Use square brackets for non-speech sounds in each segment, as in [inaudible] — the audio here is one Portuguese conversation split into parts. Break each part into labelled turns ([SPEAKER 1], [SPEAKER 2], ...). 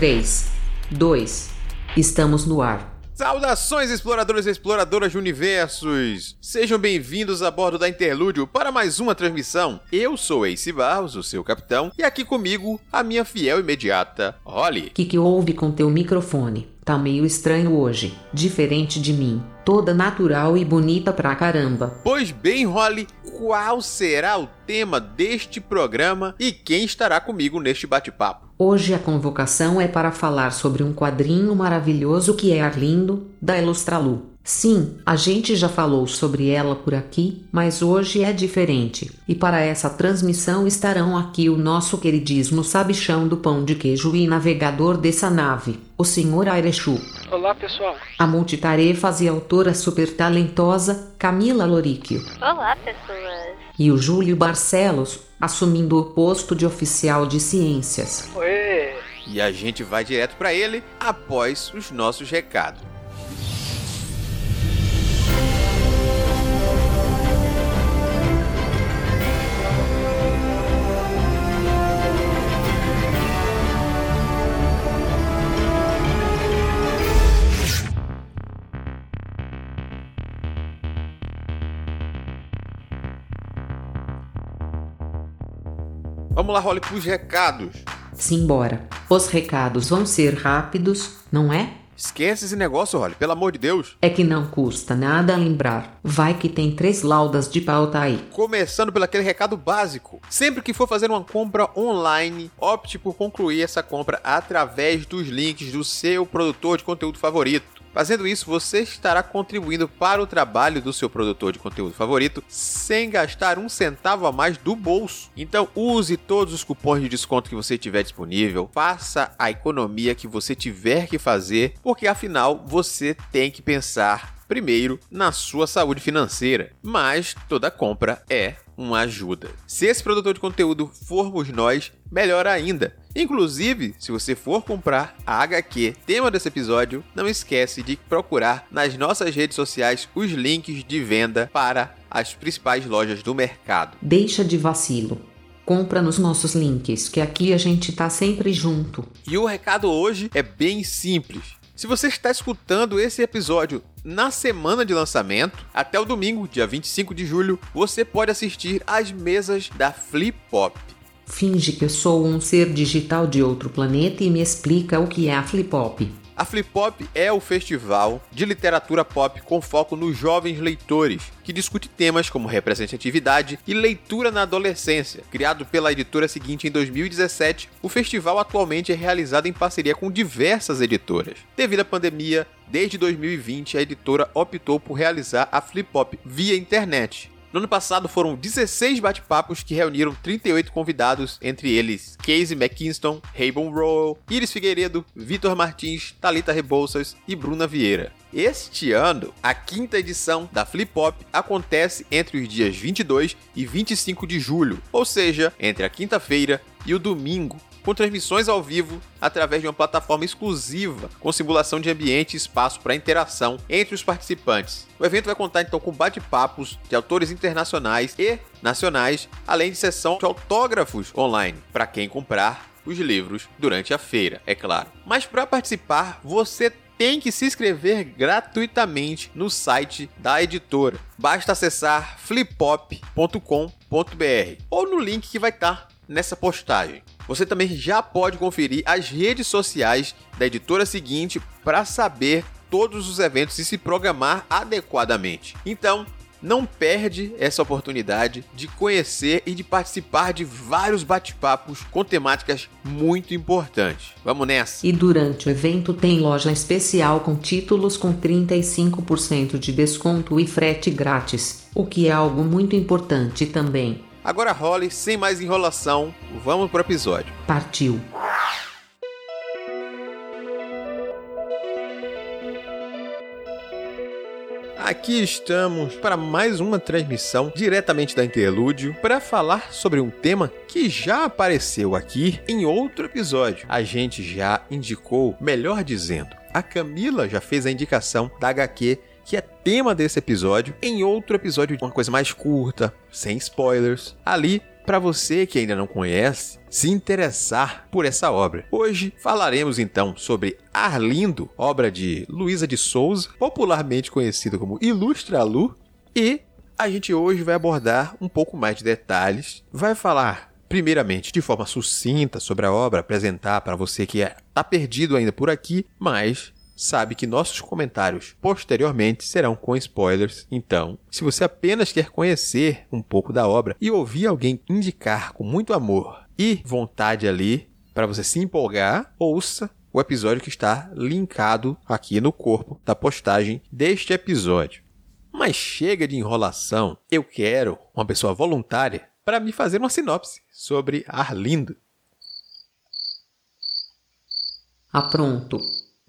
[SPEAKER 1] 3, 2, estamos no ar.
[SPEAKER 2] Saudações, exploradores e exploradoras de universos! Sejam bem-vindos a bordo da Interlúdio para mais uma transmissão. Eu sou Ace Barros, o seu capitão, e aqui comigo a minha fiel imediata, Holly.
[SPEAKER 1] Que que houve com teu microfone? Tá meio estranho hoje, diferente de mim, toda natural e bonita pra caramba.
[SPEAKER 2] Pois bem, Holly, qual será o tema deste programa e quem estará comigo neste bate-papo?
[SPEAKER 1] Hoje a convocação é para falar sobre um quadrinho maravilhoso que é Arlindo, da Ilustralu. Sim, a gente já falou sobre ela por aqui, mas hoje é diferente. E para essa transmissão estarão aqui o nosso queridíssimo sabichão do pão de queijo e navegador dessa nave, o Sr. Airechu.
[SPEAKER 3] Olá, pessoal.
[SPEAKER 1] A multitarefas e autora super talentosa Camila Loríquio.
[SPEAKER 4] Olá, pessoas.
[SPEAKER 1] E o Júlio Barcelos, assumindo o posto de oficial de ciências.
[SPEAKER 3] Oi.
[SPEAKER 2] E a gente vai direto para ele após os nossos recados. Vamos lá, Holly, pros recados.
[SPEAKER 1] Simbora. Os recados vão ser rápidos, não é?
[SPEAKER 2] Esquece esse negócio, Holly, pelo amor de Deus.
[SPEAKER 1] É que não custa nada lembrar. Vai que tem três laudas de pauta aí.
[SPEAKER 2] Começando pelo aquele recado básico. Sempre que for fazer uma compra online, opte por concluir essa compra através dos links do seu produtor de conteúdo favorito. Fazendo isso, você estará contribuindo para o trabalho do seu produtor de conteúdo favorito sem gastar um centavo a mais do bolso. Então, use todos os cupons de desconto que você tiver disponível, faça a economia que você tiver que fazer, porque afinal você tem que pensar primeiro na sua saúde financeira. Mas toda compra é uma ajuda. Se esse produtor de conteúdo formos nós, melhor ainda. Inclusive, se você for comprar a HQ tema desse episódio, não esquece de procurar nas nossas redes sociais os links de venda para as principais lojas do mercado.
[SPEAKER 1] Deixa de vacilo. Compra nos nossos links, que aqui a gente tá sempre junto.
[SPEAKER 2] E o recado hoje é bem simples. Se você está escutando esse episódio na semana de lançamento, até o domingo, dia 25 de julho, você pode assistir às mesas da Flip Pop.
[SPEAKER 1] Finge que sou um ser digital de outro planeta e me explica o que é a Flip-Pop.
[SPEAKER 2] A Flip Pop é o festival de literatura pop com foco nos jovens leitores, que discute temas como representatividade e leitura na adolescência. Criado pela editora seguinte em 2017, o festival atualmente é realizado em parceria com diversas editoras. Devido à pandemia, desde 2020 a editora optou por realizar a Flip Pop via internet. No ano passado foram 16 bate-papos que reuniram 38 convidados, entre eles Casey McKinston, Raybon Rowell, Iris Figueiredo, Vitor Martins, Talita Rebouças e Bruna Vieira. Este ano, a quinta edição da Flip Pop acontece entre os dias 22 e 25 de julho, ou seja, entre a quinta-feira e o domingo, com transmissões ao vivo através de uma plataforma exclusiva com simulação de ambiente e espaço para interação entre os participantes. O evento vai contar então com bate-papos de autores internacionais e nacionais, além de sessão de autógrafos online para quem comprar os livros durante a feira, é claro. Mas para participar, você tem que se inscrever gratuitamente no site da editora. Basta acessar flippop.com.br ou no link que vai estar nessa postagem. Você também já pode conferir as redes sociais da editora seguinte para saber todos os eventos e se programar adequadamente. Então, não perde essa oportunidade de conhecer e de participar de vários bate-papos com temáticas muito importantes. Vamos nessa!
[SPEAKER 1] E durante o evento tem loja especial com títulos com 35% de desconto e frete grátis, o que é algo muito importante também.
[SPEAKER 2] Agora, Holly, sem mais enrolação, vamos pro episódio.
[SPEAKER 1] Partiu!
[SPEAKER 2] Aqui estamos para mais uma transmissão diretamente da Interlúdio para falar sobre um tema que já apareceu aqui em outro episódio. A gente já indicou, melhor dizendo, a Camila já fez a indicação da HQ que é tema desse episódio, em outro episódio, uma coisa mais curta, sem spoilers. Ali para você que ainda não conhece se interessar por essa obra. Hoje falaremos então sobre Arlindo, obra de Luísa de Souza, popularmente conhecida como Ilustra Lu, e a gente hoje vai abordar um pouco mais de detalhes, vai falar primeiramente de forma sucinta sobre a obra, apresentar para você que está perdido ainda por aqui, mas sabe que nossos comentários posteriormente serão com spoilers. Então, se você apenas quer conhecer um pouco da obra e ouvir alguém indicar com muito amor e vontade ali para você se empolgar, ouça o episódio que está linkado aqui no corpo da postagem deste episódio. Mas chega de enrolação, eu quero uma pessoa voluntária para me fazer uma sinopse sobre Arlindo.
[SPEAKER 1] Ah, pronto.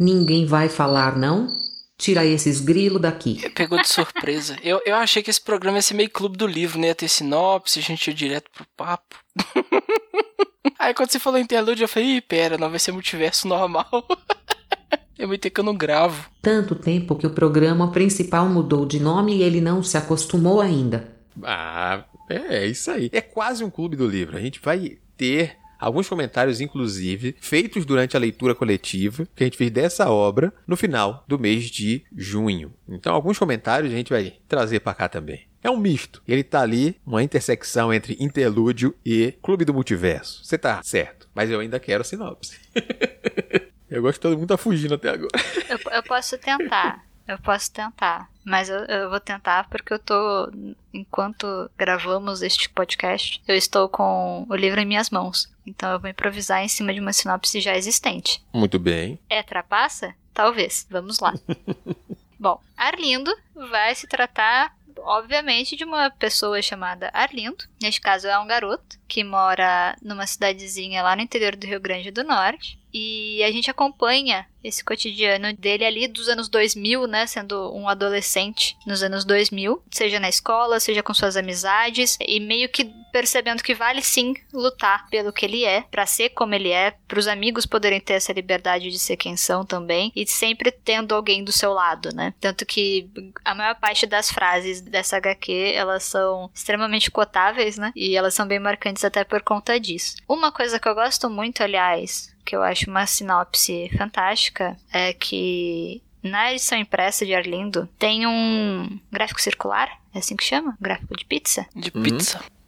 [SPEAKER 1] Ninguém vai falar, não? Tira esses grilos daqui.
[SPEAKER 3] Pegou de surpresa. eu, eu achei que esse programa ia ser meio clube do livro, né? Ia ter sinopse, a gente ia direto pro papo. [laughs] Aí quando você falou interlude, eu falei, Ih, pera, não vai ser multiverso normal. [laughs] eu me que eu não gravo.
[SPEAKER 1] Tanto tempo que o programa principal mudou de nome e ele não se acostumou ainda.
[SPEAKER 2] Ah, é, é isso aí. É quase um clube do livro. A gente vai ter alguns comentários, inclusive, feitos durante a leitura coletiva que a gente fez dessa obra no final do mês de junho. Então, alguns comentários a gente vai trazer para cá também. É um misto. Ele tá ali, uma intersecção entre interlúdio e Clube do Multiverso. Você tá certo, mas eu ainda quero a sinopse. [laughs] eu gosto que todo mundo tá fugindo até agora.
[SPEAKER 4] eu, eu posso tentar. Eu posso tentar, mas eu, eu, vou tentar porque eu tô, enquanto gravamos este podcast, eu estou com o livro em minhas mãos. Então eu vou improvisar em cima de uma sinopse já existente.
[SPEAKER 2] Muito bem.
[SPEAKER 4] É trapaça? Talvez. Vamos lá. [laughs] Bom, Arlindo vai se tratar obviamente, de uma pessoa chamada Arlindo. Neste caso, é um garoto que mora numa cidadezinha lá no interior do Rio Grande do Norte. E a gente acompanha esse cotidiano dele ali dos anos 2000, né, sendo um adolescente nos anos 2000, seja na escola, seja com suas amizades, e meio que percebendo que vale sim lutar pelo que ele é, para ser como ele é, para os amigos poderem ter essa liberdade de ser quem são também, e sempre tendo alguém do seu lado, né? Tanto que a maior parte das frases dessa HQ, elas são extremamente cotáveis, né? E elas são bem marcantes até por conta disso. Uma coisa que eu gosto muito, aliás, que eu acho uma sinopse fantástica, é que na edição impressa de Arlindo tem um gráfico circular, é assim que chama? Gráfico de pizza?
[SPEAKER 3] De uhum.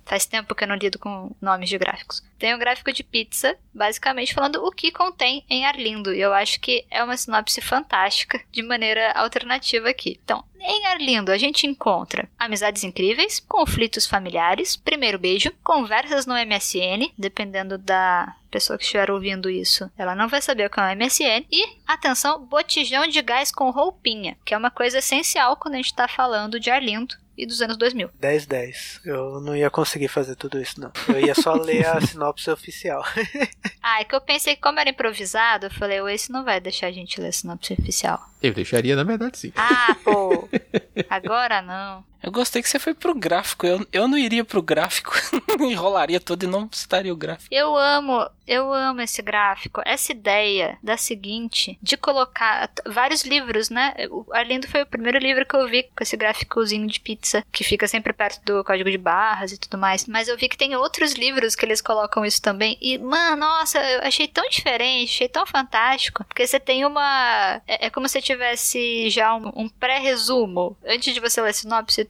[SPEAKER 4] Faz tempo que eu não lido com nomes de gráficos. Tem um gráfico de pizza, basicamente falando o que contém em Arlindo. E eu acho que é uma sinopse fantástica, de maneira alternativa aqui. Então, em Arlindo, a gente encontra amizades incríveis, conflitos familiares, primeiro beijo, conversas no MSN, dependendo da pessoa que estiver ouvindo isso, ela não vai saber o que é um MSN. E, atenção, botijão de gás com roupinha, que é uma coisa essencial quando a gente está falando de Arlindo e dos anos 2000.
[SPEAKER 5] 10 10. Eu não ia conseguir fazer tudo isso não. Eu ia só ler a [laughs] sinopse oficial. [laughs]
[SPEAKER 4] ah, é que eu pensei que como era improvisado, eu falei, esse não vai deixar a gente ler a sinopse oficial.
[SPEAKER 2] Eu deixaria, na verdade, sim.
[SPEAKER 4] Ah, pô. [laughs] Agora não.
[SPEAKER 3] Eu gostei que você foi pro gráfico. Eu, eu não iria pro gráfico. [laughs] Enrolaria todo e não citaria o gráfico.
[SPEAKER 4] Eu amo, eu amo esse gráfico. Essa ideia da seguinte, de colocar vários livros, né? O Arlindo foi o primeiro livro que eu vi com esse gráficozinho de pizza, que fica sempre perto do código de barras e tudo mais. Mas eu vi que tem outros livros que eles colocam isso também. E, mano, nossa, eu achei tão diferente, achei tão fantástico. Porque você tem uma. É, é como se tivesse já um, um pré-resumo. Antes de você ler a sinopse,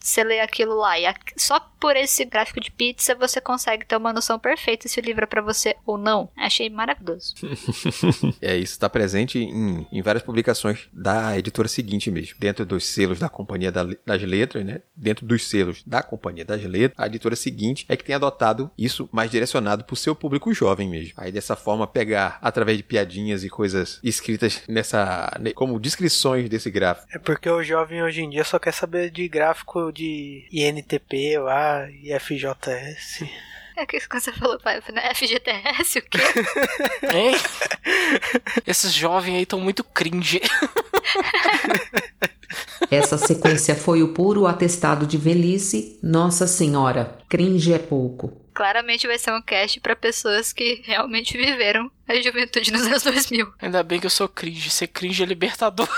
[SPEAKER 4] você lê aquilo lá. E a, só por esse gráfico de pizza você consegue ter uma noção perfeita se o livro é pra você ou não. Achei maravilhoso. [laughs]
[SPEAKER 2] é, isso está presente em, em, várias publicações da editora seguinte mesmo. Dentro dos selos da Companhia da, das Letras, né? Dentro dos selos da Companhia das Letras, a editora seguinte é que tem adotado isso mais direcionado pro seu público jovem mesmo. Aí dessa forma pegar através de piadinhas e coisas escritas nessa como descrições desse gráfico.
[SPEAKER 5] É porque o jovem hoje em dia só quer saber de gráfico de INTP lá e FJS.
[SPEAKER 4] É que você falou, pai, né? FGTS, o quê? [laughs]
[SPEAKER 3] Hein? Esses jovens aí estão muito cringe. [laughs]
[SPEAKER 1] Essa sequência foi o puro atestado de velhice. Nossa Senhora, cringe é pouco.
[SPEAKER 4] Claramente vai ser um cast para pessoas que realmente viveram a juventude nos anos 2000.
[SPEAKER 3] Ainda bem que eu sou cringe. Ser cringe é libertador.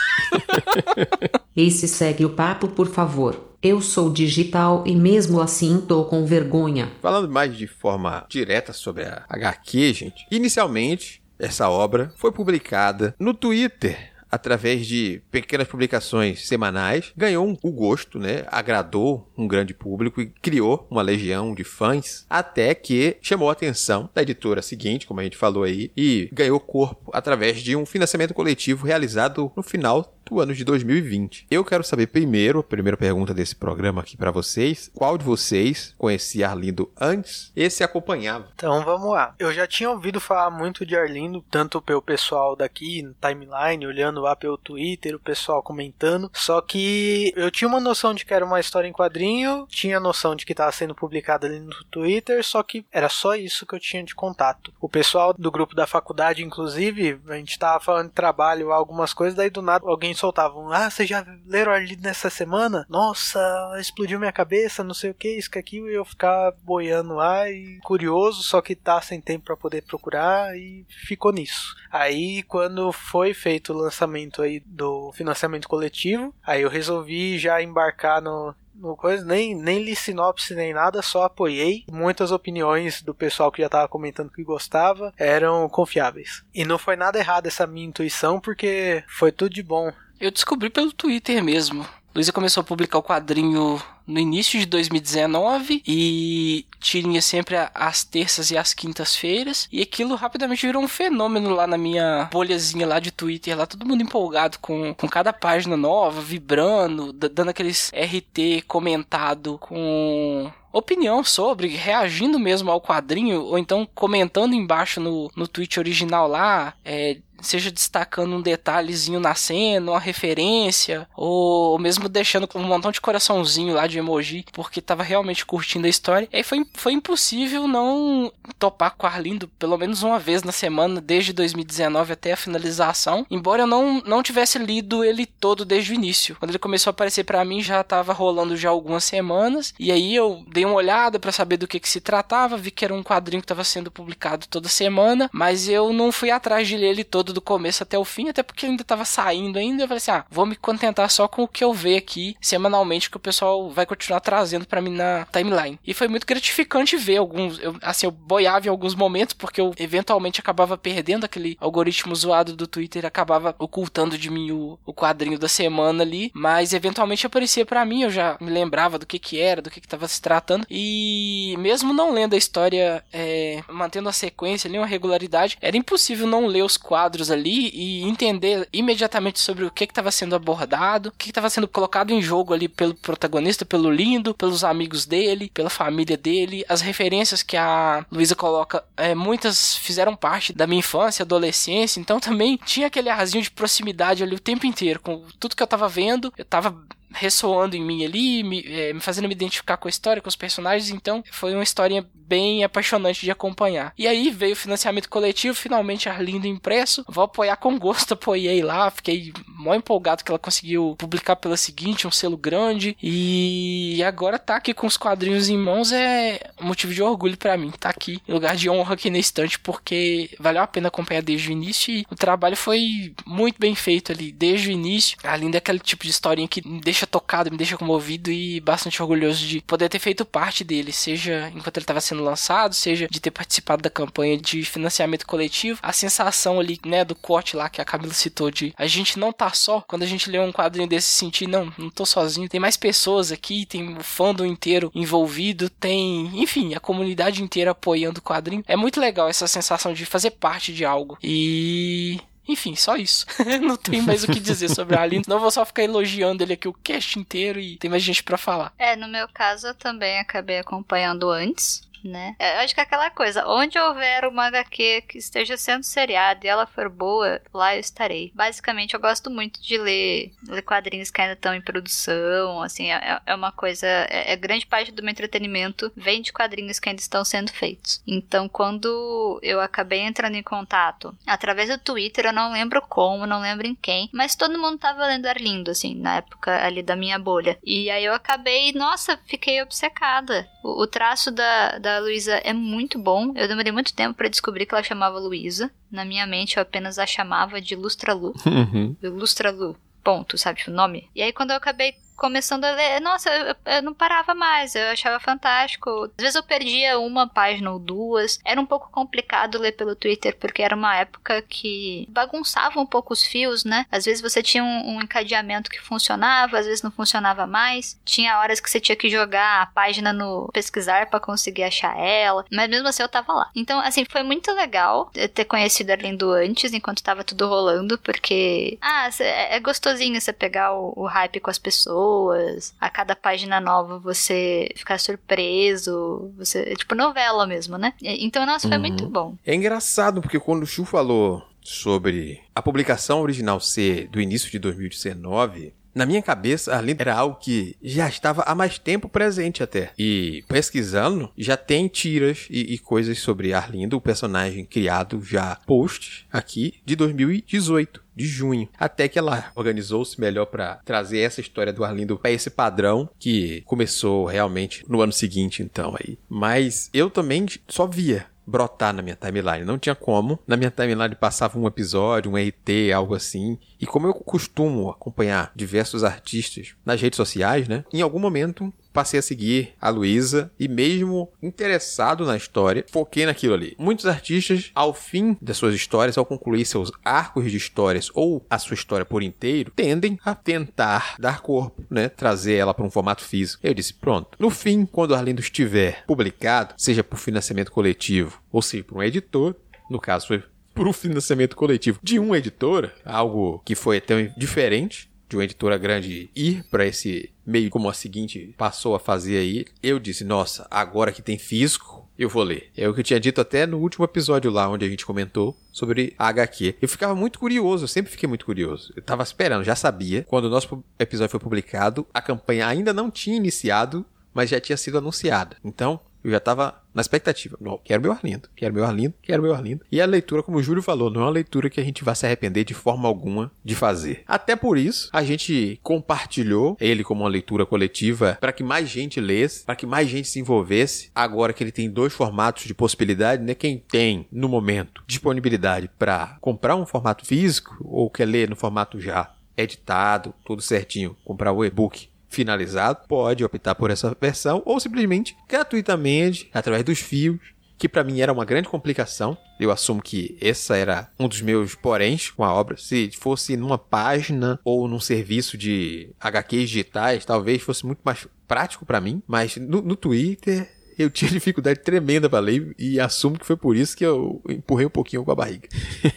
[SPEAKER 3] [laughs]
[SPEAKER 1] Esse segue o papo, por favor. Eu sou digital e mesmo assim tô com vergonha.
[SPEAKER 2] Falando mais de forma direta sobre a HQ, gente, inicialmente essa obra foi publicada no Twitter através de pequenas publicações semanais, ganhou um, o gosto, né? Agradou um grande público e criou uma legião de fãs, até que chamou a atenção da editora seguinte, como a gente falou aí, e ganhou corpo através de um financiamento coletivo realizado no final do ano de 2020. Eu quero saber primeiro, a primeira pergunta desse programa aqui para vocês, qual de vocês conhecia Arlindo antes e se acompanhava?
[SPEAKER 5] Então vamos lá. Eu já tinha ouvido falar muito de Arlindo, tanto pelo pessoal daqui no timeline, olhando lá pelo Twitter, o pessoal comentando, só que eu tinha uma noção de que era uma história em quadrinho, tinha noção de que estava sendo publicada ali no Twitter, só que era só isso que eu tinha de contato. O pessoal do grupo da faculdade, inclusive, a gente tava falando de trabalho, algumas coisas, daí do nada alguém soltavam: Ah, vocês já leram Arlindo nessa semana? Nossa, explodiu minha cabeça, não sei o que, isso que aquilo, e eu ficar boiando lá e curioso, só que tá sem tempo para poder procurar e ficou nisso. Aí quando foi feito o lançamento aí do financiamento coletivo, aí eu resolvi já embarcar no, no coisa, nem, nem li sinopse nem nada, só apoiei. Muitas opiniões do pessoal que já estava comentando que gostava eram confiáveis. E não foi nada errado essa minha intuição, porque foi tudo de bom.
[SPEAKER 3] Eu descobri pelo Twitter mesmo. Luísa começou a publicar o quadrinho no início de 2019 e tinha sempre às terças e às quintas-feiras e aquilo rapidamente virou um fenômeno lá na minha bolhazinha lá de Twitter, lá todo mundo empolgado com, com cada página nova, vibrando, dando aqueles RT comentado com opinião sobre, reagindo mesmo ao quadrinho, ou então comentando embaixo no, no tweet original lá, é, seja destacando um detalhezinho na cena, uma referência, ou mesmo deixando um montão de coraçãozinho lá de emoji, porque tava realmente curtindo a história. E aí foi, foi impossível não topar com Arlindo pelo menos uma vez na semana, desde 2019 até a finalização, embora eu não, não tivesse lido ele todo desde o início. Quando ele começou a aparecer para mim, já tava rolando já algumas semanas, e aí eu dei uma olhada para saber do que, que se tratava, vi que era um quadrinho que estava sendo publicado toda semana, mas eu não fui atrás de ler ele todo do começo até o fim, até porque ainda estava saindo ainda. Eu falei assim: ah, vou me contentar só com o que eu ver aqui semanalmente, que o pessoal vai continuar trazendo para mim na timeline. E foi muito gratificante ver alguns. Eu, assim, eu boiava em alguns momentos, porque eu eventualmente acabava perdendo aquele algoritmo zoado do Twitter, acabava ocultando de mim o, o quadrinho da semana ali, mas eventualmente aparecia para mim, eu já me lembrava do que que era, do que que tava se tratando, e mesmo não lendo a história, é, mantendo a sequência ali, uma regularidade, era impossível não ler os quadros ali e entender imediatamente sobre o que estava sendo abordado, o que estava sendo colocado em jogo ali pelo protagonista, pelo lindo, pelos amigos dele, pela família dele, as referências que a Luísa coloca, é, muitas fizeram parte da minha infância, adolescência, então também tinha aquele arzinho de proximidade ali o tempo inteiro, com tudo que eu estava vendo, eu estava ressoando em mim ali, me, é, me, fazendo me identificar com a história, com os personagens, então foi uma história bem apaixonante de acompanhar. E aí veio o financiamento coletivo, finalmente Arlindo impresso, vou apoiar com gosto, apoiei lá, fiquei mó empolgado que ela conseguiu publicar pela seguinte, um selo grande, e agora tá aqui com os quadrinhos em mãos é motivo de orgulho para mim, tá aqui lugar de honra aqui na estante, porque valeu a pena acompanhar desde o início e o trabalho foi muito bem feito ali, desde o início, Arlindo é aquele tipo de historinha que deixa deixa tocado, me deixa comovido e bastante orgulhoso de poder ter feito parte dele, seja enquanto ele estava sendo lançado, seja de ter participado da campanha de financiamento coletivo. A sensação ali, né, do corte lá que a Camila citou de a gente não tá só, quando a gente lê um quadrinho desse sentir, não, não tô sozinho, tem mais pessoas aqui, tem o fandom inteiro envolvido, tem, enfim, a comunidade inteira apoiando o quadrinho. É muito legal essa sensação de fazer parte de algo. E enfim, só isso. [laughs] não tem mais o que dizer sobre a Aline. Não vou só ficar elogiando ele aqui o cast inteiro e tem mais gente para falar.
[SPEAKER 4] É, no meu caso eu também acabei acompanhando antes né? Eu acho que é aquela coisa, onde houver uma HQ que esteja sendo seriada e ela for boa, lá eu estarei. Basicamente, eu gosto muito de ler, ler quadrinhos que ainda estão em produção, assim, é, é uma coisa, é, é, grande parte do meu entretenimento vem de quadrinhos que ainda estão sendo feitos. Então, quando eu acabei entrando em contato através do Twitter, eu não lembro como, não lembro em quem, mas todo mundo tava lendo Arlindo, assim, na época ali da minha bolha. E aí eu acabei, nossa, fiquei obcecada. O, o traço da, da Luísa é muito bom. Eu demorei muito tempo para descobrir que ela chamava Luísa. Na minha mente eu apenas a chamava de Lustra Lu. Uhum. Lustra Lu ponto, sabe, o nome. E aí quando eu acabei começando a ler, nossa, eu, eu, não parava mais, eu achava fantástico. Às vezes eu perdia uma página ou duas. Era um pouco complicado ler pelo Twitter, porque era uma época que bagunçava um pouco os fios, né? Às vezes você tinha um, um encadeamento que funcionava, às vezes não funcionava mais. Tinha horas que você tinha que jogar a página no pesquisar para conseguir achar ela, mas mesmo assim eu tava lá. Então, assim, foi muito legal ter conhecido a Arlindo antes, enquanto tava tudo rolando, porque, ah, é gostosinho você pegar o, o hype com as pessoas pessoas, a cada página nova você ficar surpreso, você, tipo novela mesmo, né? Então, nossa, foi uhum. muito bom.
[SPEAKER 2] É engraçado porque quando o Chu falou sobre a publicação original ser do início de 2019, na minha cabeça, Arlindo era algo que já estava há mais tempo presente até. E pesquisando, já tem tiras e, e coisas sobre Arlindo, o personagem criado já posts aqui de 2018 de junho. Até que ela organizou-se melhor para trazer essa história do Arlindo para esse padrão que começou realmente no ano seguinte, então aí. Mas eu também só via brotar na minha timeline. Não tinha como. Na minha timeline passava um episódio, um RT, algo assim. E como eu costumo acompanhar diversos artistas nas redes sociais, né? Em algum momento passei a seguir a Luísa e mesmo interessado na história, foquei naquilo ali. Muitos artistas, ao fim das suas histórias, ao concluir seus arcos de histórias ou a sua história por inteiro, tendem a tentar dar corpo, né? Trazer ela para um formato físico. Eu disse, pronto. No fim, quando Arlindo estiver publicado, seja por financiamento coletivo ou seja por um editor, no caso foi por um financiamento coletivo de uma editora, algo que foi até diferente de uma editora grande ir para esse meio como a seguinte passou a fazer aí, eu disse, nossa, agora que tem físico, eu vou ler. É o que eu tinha dito até no último episódio lá, onde a gente comentou sobre a HQ. Eu ficava muito curioso, eu sempre fiquei muito curioso. Eu tava esperando, já sabia. Quando o nosso episódio foi publicado, a campanha ainda não tinha iniciado, mas já tinha sido anunciada. Então, eu já tava na expectativa. Não, quero meu Arlindo, quero meu Arlindo, quero meu Arlindo. E a leitura, como o Júlio falou, não é uma leitura que a gente vai se arrepender de forma alguma de fazer. Até por isso, a gente compartilhou ele como uma leitura coletiva para que mais gente lesse, para que mais gente se envolvesse. Agora que ele tem dois formatos de possibilidade, né? Quem tem, no momento, disponibilidade para comprar um formato físico ou quer ler no formato já editado, tudo certinho, comprar o e-book finalizado, pode optar por essa versão ou simplesmente gratuitamente através dos fios, que para mim era uma grande complicação. Eu assumo que essa era um dos meus poréns com a obra. Se fosse numa página ou num serviço de HQs digitais, talvez fosse muito mais prático para mim, mas no, no Twitter eu tinha [laughs] dificuldade tremenda para ler e assumo que foi por isso que eu empurrei um pouquinho com a barriga.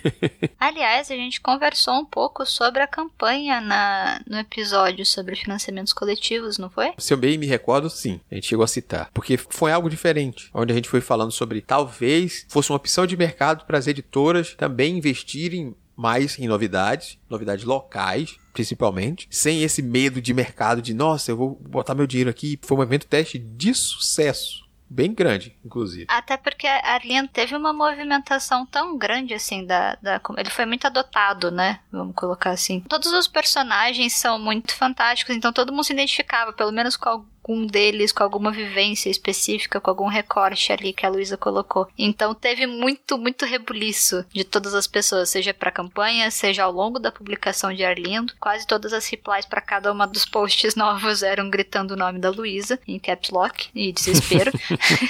[SPEAKER 2] [laughs]
[SPEAKER 4] Aliás, a gente conversou um pouco sobre a campanha na, no episódio sobre financiamentos coletivos, não foi?
[SPEAKER 2] Se eu bem me recordo, sim. A gente chegou a citar. Porque foi algo diferente. Onde a gente foi falando sobre talvez fosse uma opção de mercado para as editoras também investirem mais em novidades, novidades locais, principalmente, sem esse medo de mercado de, nossa, eu vou botar meu dinheiro aqui. Foi um evento teste de sucesso bem grande, inclusive.
[SPEAKER 4] Até porque a Arlindo teve uma movimentação tão grande assim da, da, ele foi muito adotado, né? Vamos colocar assim. Todos os personagens são muito fantásticos, então todo mundo se identificava, pelo menos com algum deles com alguma vivência específica, com algum recorte ali que a Luísa colocou. Então teve muito, muito rebuliço de todas as pessoas, seja para a campanha, seja ao longo da publicação de Arlindo. Quase todas as replies para cada uma dos posts [laughs] novos eram gritando o nome da Luísa, em caps lock e desespero.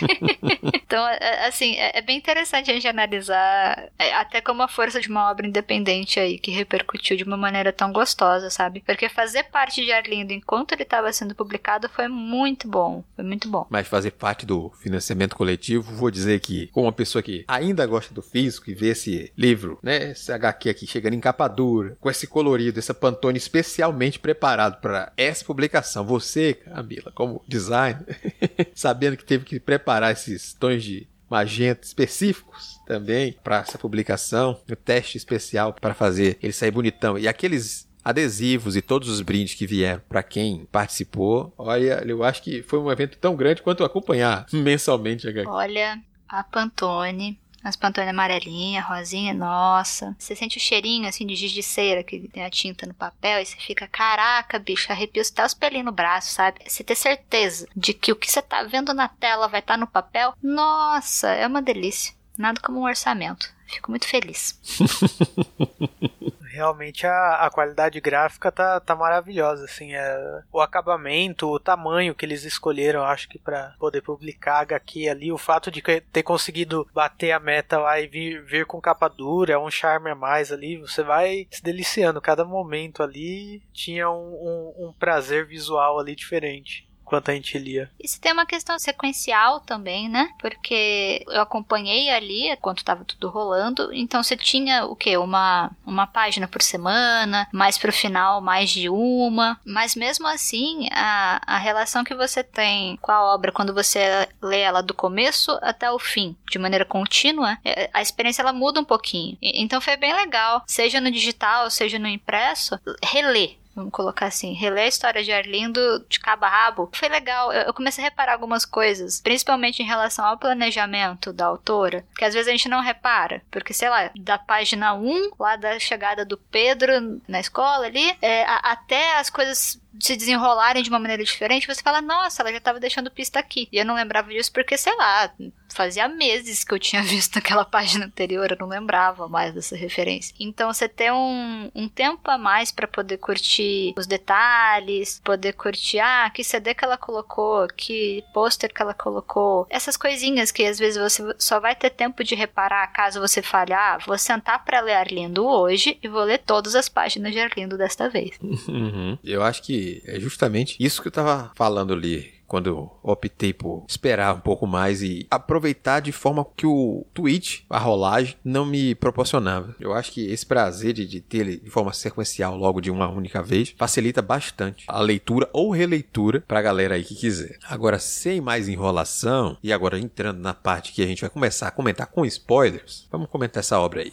[SPEAKER 4] [laughs] então, é, é, assim, é, é bem interessante a gente analisar até como a força de uma obra independente aí, que repercutiu de uma maneira tão gostosa, sabe? Porque fazer parte de Arlindo enquanto ele estava sendo publicado foi muito bom. Foi muito bom.
[SPEAKER 2] Mas fazer parte do financiamento coletivo, vou dizer que, como uma pessoa que ainda gosta do físico e vê esse livro, né? Esse HQ aqui chegando em capa dura, com esse colorido, essa Pantone especialmente preparado para essa publicação. Você, Camila, como designer, [laughs] sabendo que teve que preparar esses tons de magenta específicos também para essa publicação, o teste especial para fazer ele sair bonitão. E aqueles adesivos e todos os brindes que vieram para quem participou. Olha, eu acho que foi um evento tão grande quanto acompanhar [laughs] mensalmente a.
[SPEAKER 4] Olha, a Pantone, as Pantone amarelinha, rosinha, nossa. Você sente o cheirinho assim de giz de cera que tem a tinta no papel e você fica, caraca, bicho, arrepio até os pelinhos no braço, sabe? Você ter certeza de que o que você tá vendo na tela vai estar tá no papel, nossa, é uma delícia. Nada como um orçamento. Fico muito feliz. [laughs]
[SPEAKER 5] realmente a, a qualidade gráfica tá, tá maravilhosa, assim, é, o acabamento, o tamanho que eles escolheram, acho que para poder publicar HQ ali, o fato de ter conseguido bater a meta lá e vir, vir com capa dura, um charme a mais ali, você vai se deliciando, cada momento ali tinha um, um, um prazer visual ali diferente enquanto a gente lia.
[SPEAKER 4] Isso tem uma questão sequencial também, né? Porque eu acompanhei ali enquanto estava tudo rolando, então você tinha o quê? Uma, uma página por semana, mais pro final mais de uma, mas mesmo assim a, a relação que você tem com a obra quando você lê ela do começo até o fim, de maneira contínua, é, a experiência ela muda um pouquinho. Então foi bem legal, seja no digital, seja no impresso, reler vamos colocar assim, reler a história de Arlindo de cabo a rabo, foi legal. Eu, comecei a reparar algumas coisas, principalmente em relação ao planejamento da autora, que às vezes a gente não repara, porque sei lá, da página 1, lá da chegada do Pedro na escola ali, é, a, até as coisas se desenrolarem de uma maneira diferente, você fala, nossa, ela já estava deixando pista aqui. E eu não lembrava disso porque, sei lá, fazia meses que eu tinha [laughs] visto aquela página anterior, eu não lembrava mais dessa referência. Então você ter um, um tempo a mais para poder curtir os detalhes, poder curtir, ah, que CD que ela colocou, que pôster que ela colocou, essas coisinhas que às vezes você só vai ter tempo de reparar caso você falhar, vou sentar para ler Arlindo hoje e vou ler todas as páginas de Arlindo desta vez. [laughs]
[SPEAKER 2] Uhum. Eu acho que é justamente isso que eu tava falando ali quando eu optei por esperar um pouco mais e aproveitar de forma que o tweet, a rolagem, não me proporcionava. Eu acho que esse prazer de, de ter ele de forma sequencial logo de uma única vez facilita bastante a leitura ou releitura pra galera aí que quiser. Agora, sem mais enrolação, e agora entrando na parte que a gente vai começar a comentar com spoilers, vamos comentar essa obra aí.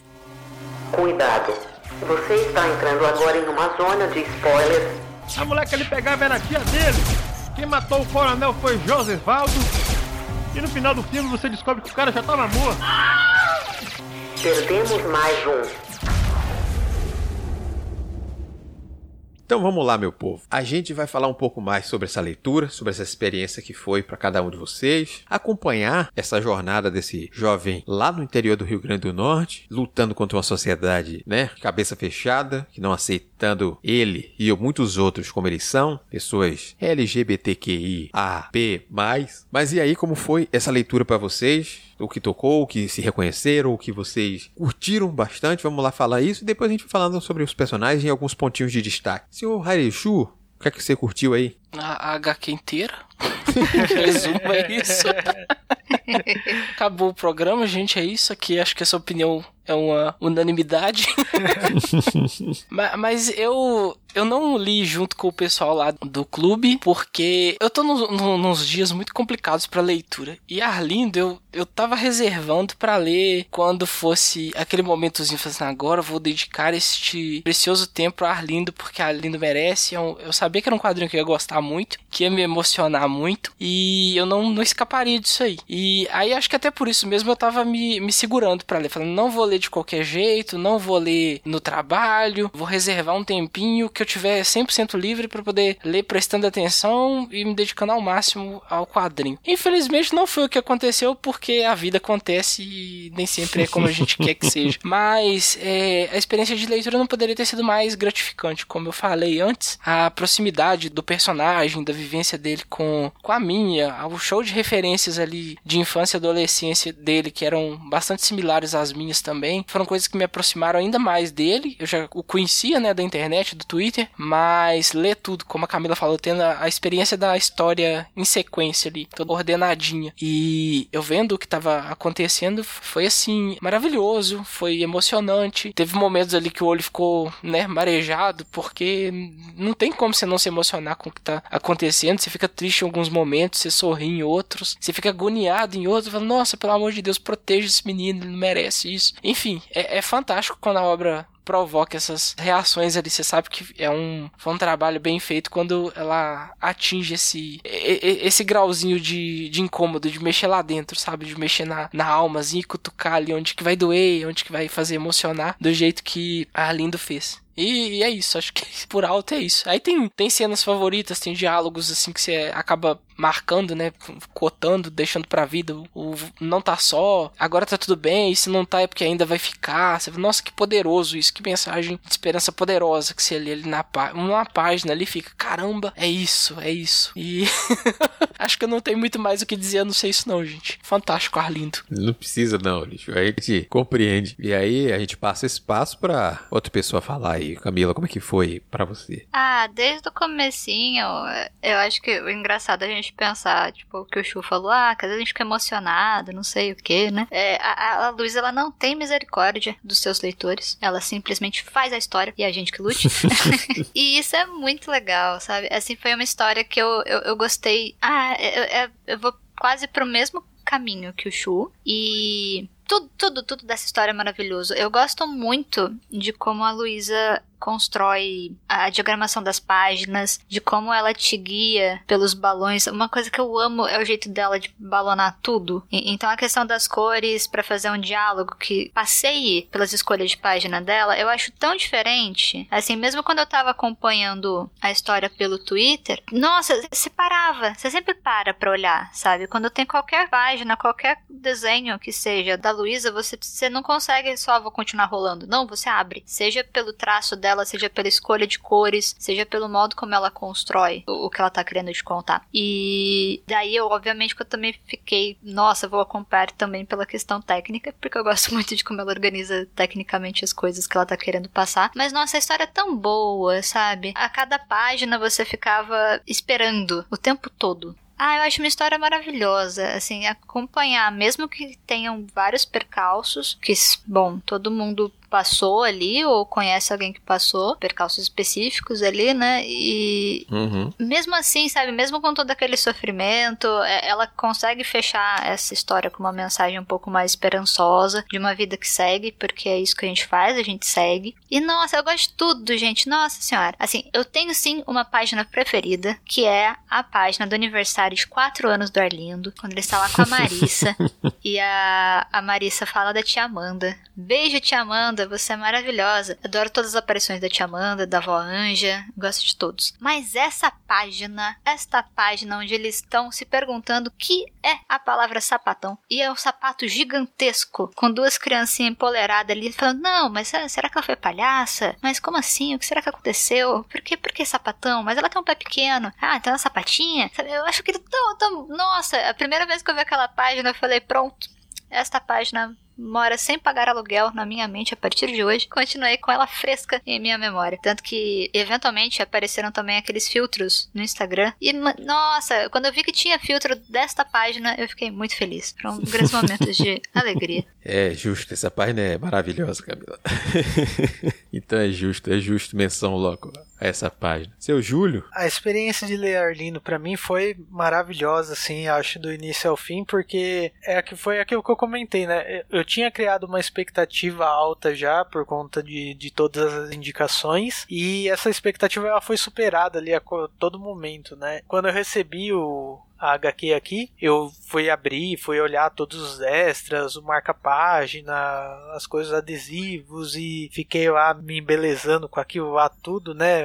[SPEAKER 1] Cuidado! Você está entrando agora em uma zona de spoilers.
[SPEAKER 6] A mulher que ele pegava era a tia dele! Quem matou o coronel foi Josevaldo. E no final do filme você descobre que o cara já tava morto.
[SPEAKER 1] Perdemos mais um.
[SPEAKER 2] Então vamos lá, meu povo. A gente vai falar um pouco mais sobre essa leitura, sobre essa experiência que foi para cada um de vocês, acompanhar essa jornada desse jovem lá no interior do Rio Grande do Norte, lutando contra uma sociedade, né, cabeça fechada, que não aceitando ele e muitos outros como eles são, pessoas LGBTQI, AP+. Mas e aí como foi essa leitura para vocês? O que tocou, o que se reconheceram, o que vocês curtiram bastante. Vamos lá falar isso e depois a gente vai falando sobre os personagens e alguns pontinhos de destaque. Senhor Haireshu, o que é que você curtiu aí?
[SPEAKER 3] A, a HQ inteira. [laughs] Resumo é isso. [laughs] Acabou o programa, gente. É isso aqui. Acho que essa opinião é uma unanimidade. [laughs] mas, eu eu não li junto com o pessoal lá do clube, porque eu tô no, no, nos dias muito complicados para leitura. E Arlindo, eu, eu tava reservando para ler quando fosse aquele momentozinho, assim, agora eu vou dedicar este precioso tempo a Arlindo, porque Arlindo merece. Eu, é eu sabia que era um quadrinho que eu ia gostar muito, que ia me emocionar muito, e eu não, não escaparia disso aí. E aí acho que até por isso mesmo eu tava me, me segurando para ler, falando, não vou ler de qualquer jeito, não vou ler no trabalho, vou reservar um tempinho que eu tiver 100% livre para poder ler prestando atenção e me dedicando ao máximo ao quadrinho. Infelizmente não foi o que aconteceu porque a vida acontece e nem sempre é como a gente quer que seja. [laughs] Mas é, a experiência de leitura não poderia ter sido mais gratificante, como eu falei antes. A proximidade do personagem, da vivência dele com, com a minha, o show de referências ali de infância e adolescência dele que eram bastante similares às minhas também, foram coisas que me aproximaram ainda mais dele. Eu já o conhecia, né, da internet, do Twitter, mas ler tudo, como a Camila falou, tendo a, a experiência da história em sequência ali, toda ordenadinha. E eu vendo o que estava acontecendo, foi assim, maravilhoso, foi emocionante. Teve momentos ali que o olho ficou, né, marejado, porque não tem como você não se emocionar com o que tá acontecendo. Você fica triste em alguns momentos, você sorri em outros, você fica agoniado em outros, fala, nossa, pelo amor de Deus, proteja esse menino, ele não merece isso. Enfim, é, é fantástico quando a obra provoca essas reações ali. Você sabe que é um, foi um trabalho bem feito quando ela atinge esse, esse grauzinho de, de incômodo, de mexer lá dentro, sabe? De mexer na, na almazinha e cutucar ali onde que vai doer, onde que vai fazer emocionar, do jeito que a Lindo fez. E, e, é isso, acho que [laughs] por alto é isso. Aí tem, tem cenas favoritas, tem diálogos assim que você acaba marcando, né? Cotando, deixando pra vida. O, não tá só, agora tá tudo bem, e se não tá é porque ainda vai ficar. Você, nossa, que poderoso isso, que mensagem de esperança poderosa que você lê ali na uma página ali fica, caramba, é isso, é isso. E [laughs] acho que eu não tenho muito mais o que dizer, eu não sei isso não, gente. Fantástico, Arlindo.
[SPEAKER 2] Não precisa não, lixo. A gente compreende. E aí a gente passa espaço pra outra pessoa falar aí. Camila, como é que foi para você?
[SPEAKER 4] Ah, desde o comecinho, eu acho que o engraçado é a gente pensar, tipo, o que o Chu falou, ah, que às vezes a gente fica emocionado, não sei o que, né? É, a, a Luísa, ela não tem misericórdia dos seus leitores. Ela simplesmente faz a história e a gente que lute. [laughs] [laughs] e isso é muito legal, sabe? Assim, foi uma história que eu, eu, eu gostei. Ah, eu, eu, eu vou quase pro mesmo caminho que o Chu. E tudo, tudo, tudo dessa história é maravilhoso. Eu gosto muito de como a Luísa constrói a diagramação das páginas, de como ela te guia pelos balões. Uma coisa que eu amo é o jeito dela de balonar tudo. E, então a questão das cores para fazer um diálogo que passeie pelas escolhas de página dela, eu acho tão diferente. Assim, mesmo quando eu tava acompanhando a história pelo Twitter, nossa, você parava, você sempre para pra olhar, sabe? Quando tem qualquer página, qualquer desenho que seja da Luísa, você, você não consegue só vou continuar rolando. Não, você abre. Seja pelo traço dela dela, seja pela escolha de cores, seja pelo modo como ela constrói o, o que ela tá querendo te contar. E daí eu, obviamente, que eu também fiquei, nossa, vou acompanhar também pela questão técnica, porque eu gosto [laughs] muito de como ela organiza tecnicamente as coisas que ela tá querendo passar. Mas nossa, a história é tão boa, sabe? A cada página você ficava esperando o tempo todo. Ah, eu acho uma história maravilhosa, assim, acompanhar, mesmo que tenham vários percalços, que, bom, todo mundo passou ali ou conhece alguém que passou, percalços específicos ali, né? E
[SPEAKER 2] uhum.
[SPEAKER 4] mesmo assim, sabe, mesmo com todo aquele sofrimento, é, ela consegue fechar essa história com uma mensagem um pouco mais esperançosa de uma vida que segue, porque é isso que a gente faz, a gente segue. E nossa, eu gosto de tudo, gente. Nossa senhora. Assim, eu tenho sim uma página preferida, que é a página do aniversário de 4 anos do Arlindo, quando ele está lá com a Marissa. [laughs] e a, a Marissa fala da tia Amanda. Beijo, tia Amanda Você é maravilhosa. Adoro todas as aparições da tia Amanda, da avó Anja, gosto de todos. Mas essa página, esta página onde eles estão se perguntando o que é a palavra sapatão. E é um sapato gigantesco, com duas criancinhas empoleradas ali, falando: Não, mas será que ela foi palhaça? Mas como assim? O que será que aconteceu? Por que, por que sapatão? Mas ela tem um pé pequeno. Ah, então é sapatinha? Eu acho que tão, tão. Nossa, a primeira vez que eu vi aquela página, eu falei: Pronto, esta página mora sem pagar aluguel na minha mente a partir de hoje. Continuei com ela fresca em minha memória. Tanto que, eventualmente, apareceram também aqueles filtros no Instagram. E, nossa, quando eu vi que tinha filtro desta página, eu fiquei muito feliz. Foram [laughs] grandes momentos de alegria.
[SPEAKER 2] É justo, essa página é maravilhosa, Camila. [laughs] então é justo, é justo menção logo a essa página. Seu Júlio?
[SPEAKER 5] A experiência de ler Arlindo para mim foi maravilhosa, assim, acho, do início ao fim, porque é que foi aquilo que eu comentei, né? Eu eu tinha criado uma expectativa alta já por conta de, de todas as indicações e essa expectativa ela foi superada ali a todo momento, né? Quando eu recebi o, a HQ aqui, eu fui abrir, fui olhar todos os extras, o marca-página, as coisas adesivos e fiquei lá me embelezando com aquilo lá tudo, né?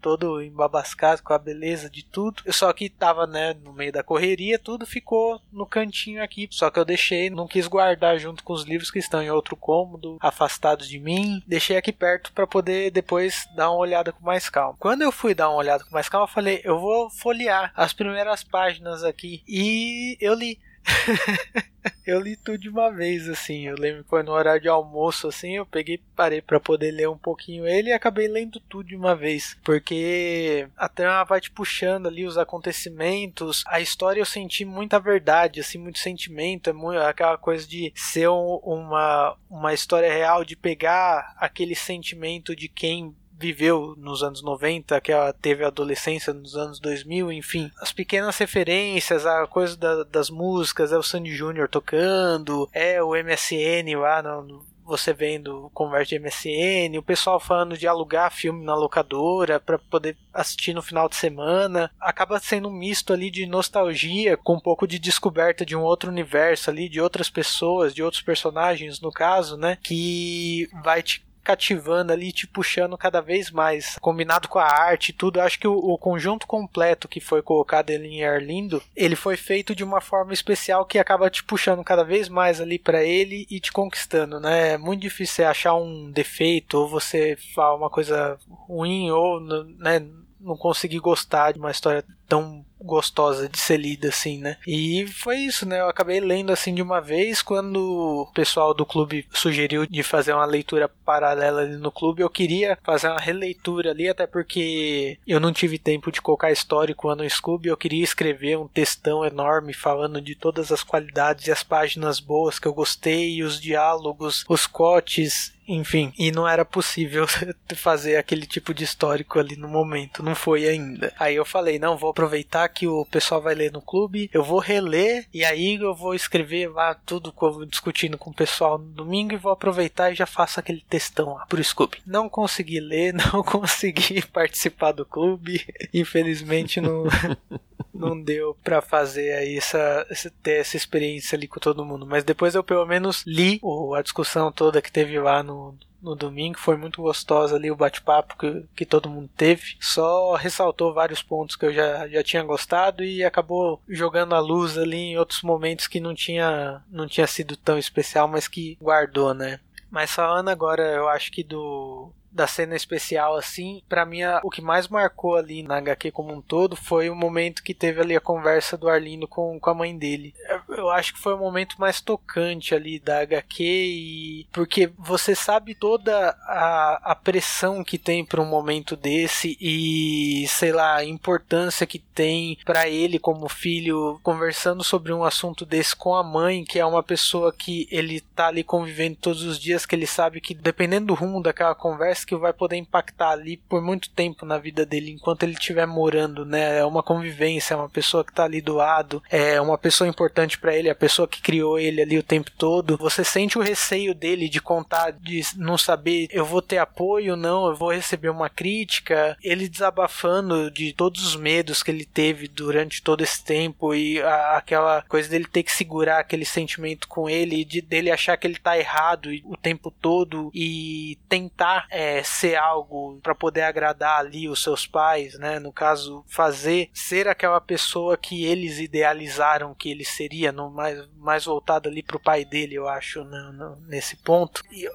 [SPEAKER 5] Todo embabascado com a beleza de tudo. Só que tava, né, no meio da correria, tudo ficou no cantinho aqui. Só que eu deixei, não quis guardar junto com os livros que estão em outro cômodo, afastados de mim. Deixei aqui perto para poder depois dar uma olhada com mais calma. Quando eu fui dar uma olhada com mais calma, eu falei, eu vou folhear as primeiras páginas páginas aqui. E eu li. [laughs] eu li tudo de uma vez, assim. Eu lembro que foi no horário de almoço, assim. Eu peguei, parei para poder ler um pouquinho ele e acabei lendo tudo de uma vez. Porque a trama vai te puxando ali os acontecimentos. A história eu senti muita verdade, assim, muito sentimento. É muito, aquela coisa de ser uma, uma história real, de pegar aquele sentimento de quem viveu nos anos 90, que ela teve adolescência nos anos 2000, enfim, as pequenas referências, a coisa da, das músicas, é o Sandy Júnior tocando, é o MSN lá no, você vendo converte MSN, o pessoal falando de alugar filme na locadora para poder assistir no final de semana, acaba sendo um misto ali de nostalgia com um pouco de descoberta de um outro universo ali, de outras pessoas, de outros personagens no caso, né, que vai te cativando ali, te puxando cada vez mais. Combinado com a arte e tudo, acho que o, o, conjunto completo que foi colocado ali em Arlindo, ele foi feito de uma forma especial que acaba te puxando cada vez mais ali para ele e te conquistando, né? É muito difícil você achar um defeito ou você falar uma coisa ruim ou, né, não conseguir gostar de uma história tão gostosa de ser lida assim, né? E foi isso, né? Eu acabei lendo assim de uma vez quando o pessoal do clube sugeriu de fazer uma leitura paralela ali no clube, eu queria fazer uma releitura ali, até porque eu não tive tempo de colocar histórico no Scooby, eu queria escrever um textão enorme falando de todas as qualidades e as páginas boas que eu gostei, os diálogos, os cotes enfim, e não era possível [laughs] fazer aquele tipo de histórico ali no momento, não foi ainda. Aí eu falei, não, vou aproveitar que o pessoal vai ler no clube, eu vou reler e aí eu vou escrever lá tudo discutindo com o pessoal no domingo e vou aproveitar e já faço aquele textão lá pro Scooby. Não consegui ler, [laughs] não consegui participar do clube, infelizmente não [laughs] não deu para fazer aí essa, ter essa experiência ali com todo mundo. Mas depois eu pelo menos li a discussão toda que teve lá no, no domingo, foi muito gostosa ali o bate-papo que, que todo mundo teve. Só ressaltou vários pontos que eu já, já tinha gostado e acabou jogando a luz ali em outros momentos que não tinha, não tinha sido tão especial, mas que guardou, né? Mas falando agora, eu acho que do da cena especial assim, para mim o que mais marcou ali na HQ como um todo foi o momento que teve ali a conversa do Arlindo com, com a mãe dele. Eu acho que foi o momento mais tocante ali da HQ e porque você sabe toda a, a pressão que tem para um momento desse e sei lá, a importância que tem para ele como filho conversando sobre um assunto desse com a mãe, que é uma pessoa que ele tá ali convivendo todos os dias, que ele sabe que dependendo do rumo daquela conversa que vai poder impactar ali por muito tempo na vida dele enquanto ele estiver morando, né? É uma convivência, é uma pessoa que tá ali do lado, é uma pessoa importante para ele, a pessoa que criou ele ali o tempo todo. Você sente o receio dele de contar, de não saber, eu vou ter apoio, não, eu vou receber uma crítica. Ele desabafando de todos os medos que ele teve durante todo esse tempo e a, aquela coisa dele ter que segurar aquele sentimento com ele, de dele achar que ele tá errado o tempo todo e tentar é, ser algo para poder agradar ali os seus pais, né? No caso, fazer ser aquela pessoa que eles idealizaram que ele seria, no mais, mais voltado ali pro pai dele, eu acho, no, no, nesse ponto. E,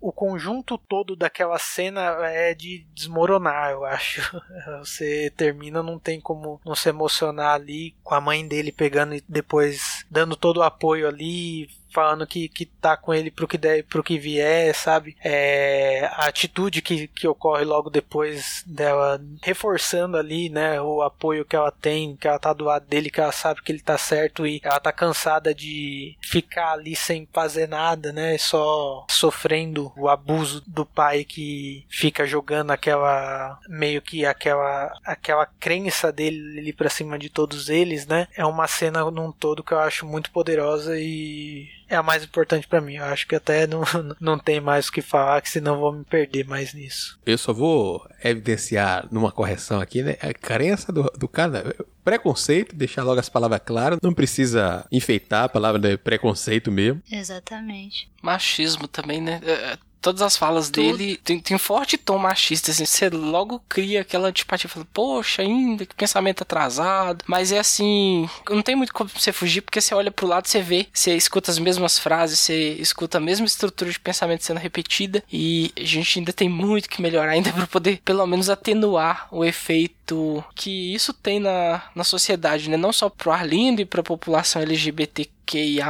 [SPEAKER 5] o conjunto todo daquela cena é de desmoronar, eu acho. [laughs] Você termina, não tem como não se emocionar ali com a mãe dele pegando e depois dando todo o apoio ali, falando que, que tá com ele pro que, der, pro que vier, sabe? É, a atitude que, que ocorre logo depois dela reforçando ali, né, o apoio que ela tem, que ela tá do lado dele, que ela sabe que ele tá certo e ela tá cansada de ficar ali sem fazer nada, né, só sofrendo o abuso do pai que fica jogando aquela meio que aquela aquela crença dele ali para cima de todos eles, né? É uma cena num todo que eu acho muito poderosa e é a mais importante para mim. Eu acho que até não, [laughs] não tem mais o que falar, que senão vou me perder mais nisso.
[SPEAKER 2] Eu só vou evidenciar numa correção aqui, né? A crença do, do cara. Preconceito, deixar logo as palavras claras. Não precisa enfeitar a palavra de preconceito mesmo.
[SPEAKER 4] Exatamente.
[SPEAKER 3] Machismo também, né? Todas as falas Tudo. dele tem, tem um forte tom machista, assim, você logo cria aquela antipatia, fala, poxa, ainda, que pensamento atrasado, mas é assim, não tem muito como você fugir, porque você olha pro lado, você vê, você escuta as mesmas frases, você escuta a mesma estrutura de pensamento sendo repetida, e a gente ainda tem muito que melhorar [laughs] ainda para poder, pelo menos, atenuar o efeito que isso tem na, na sociedade, né, não só pro Arlindo e pra população LGBT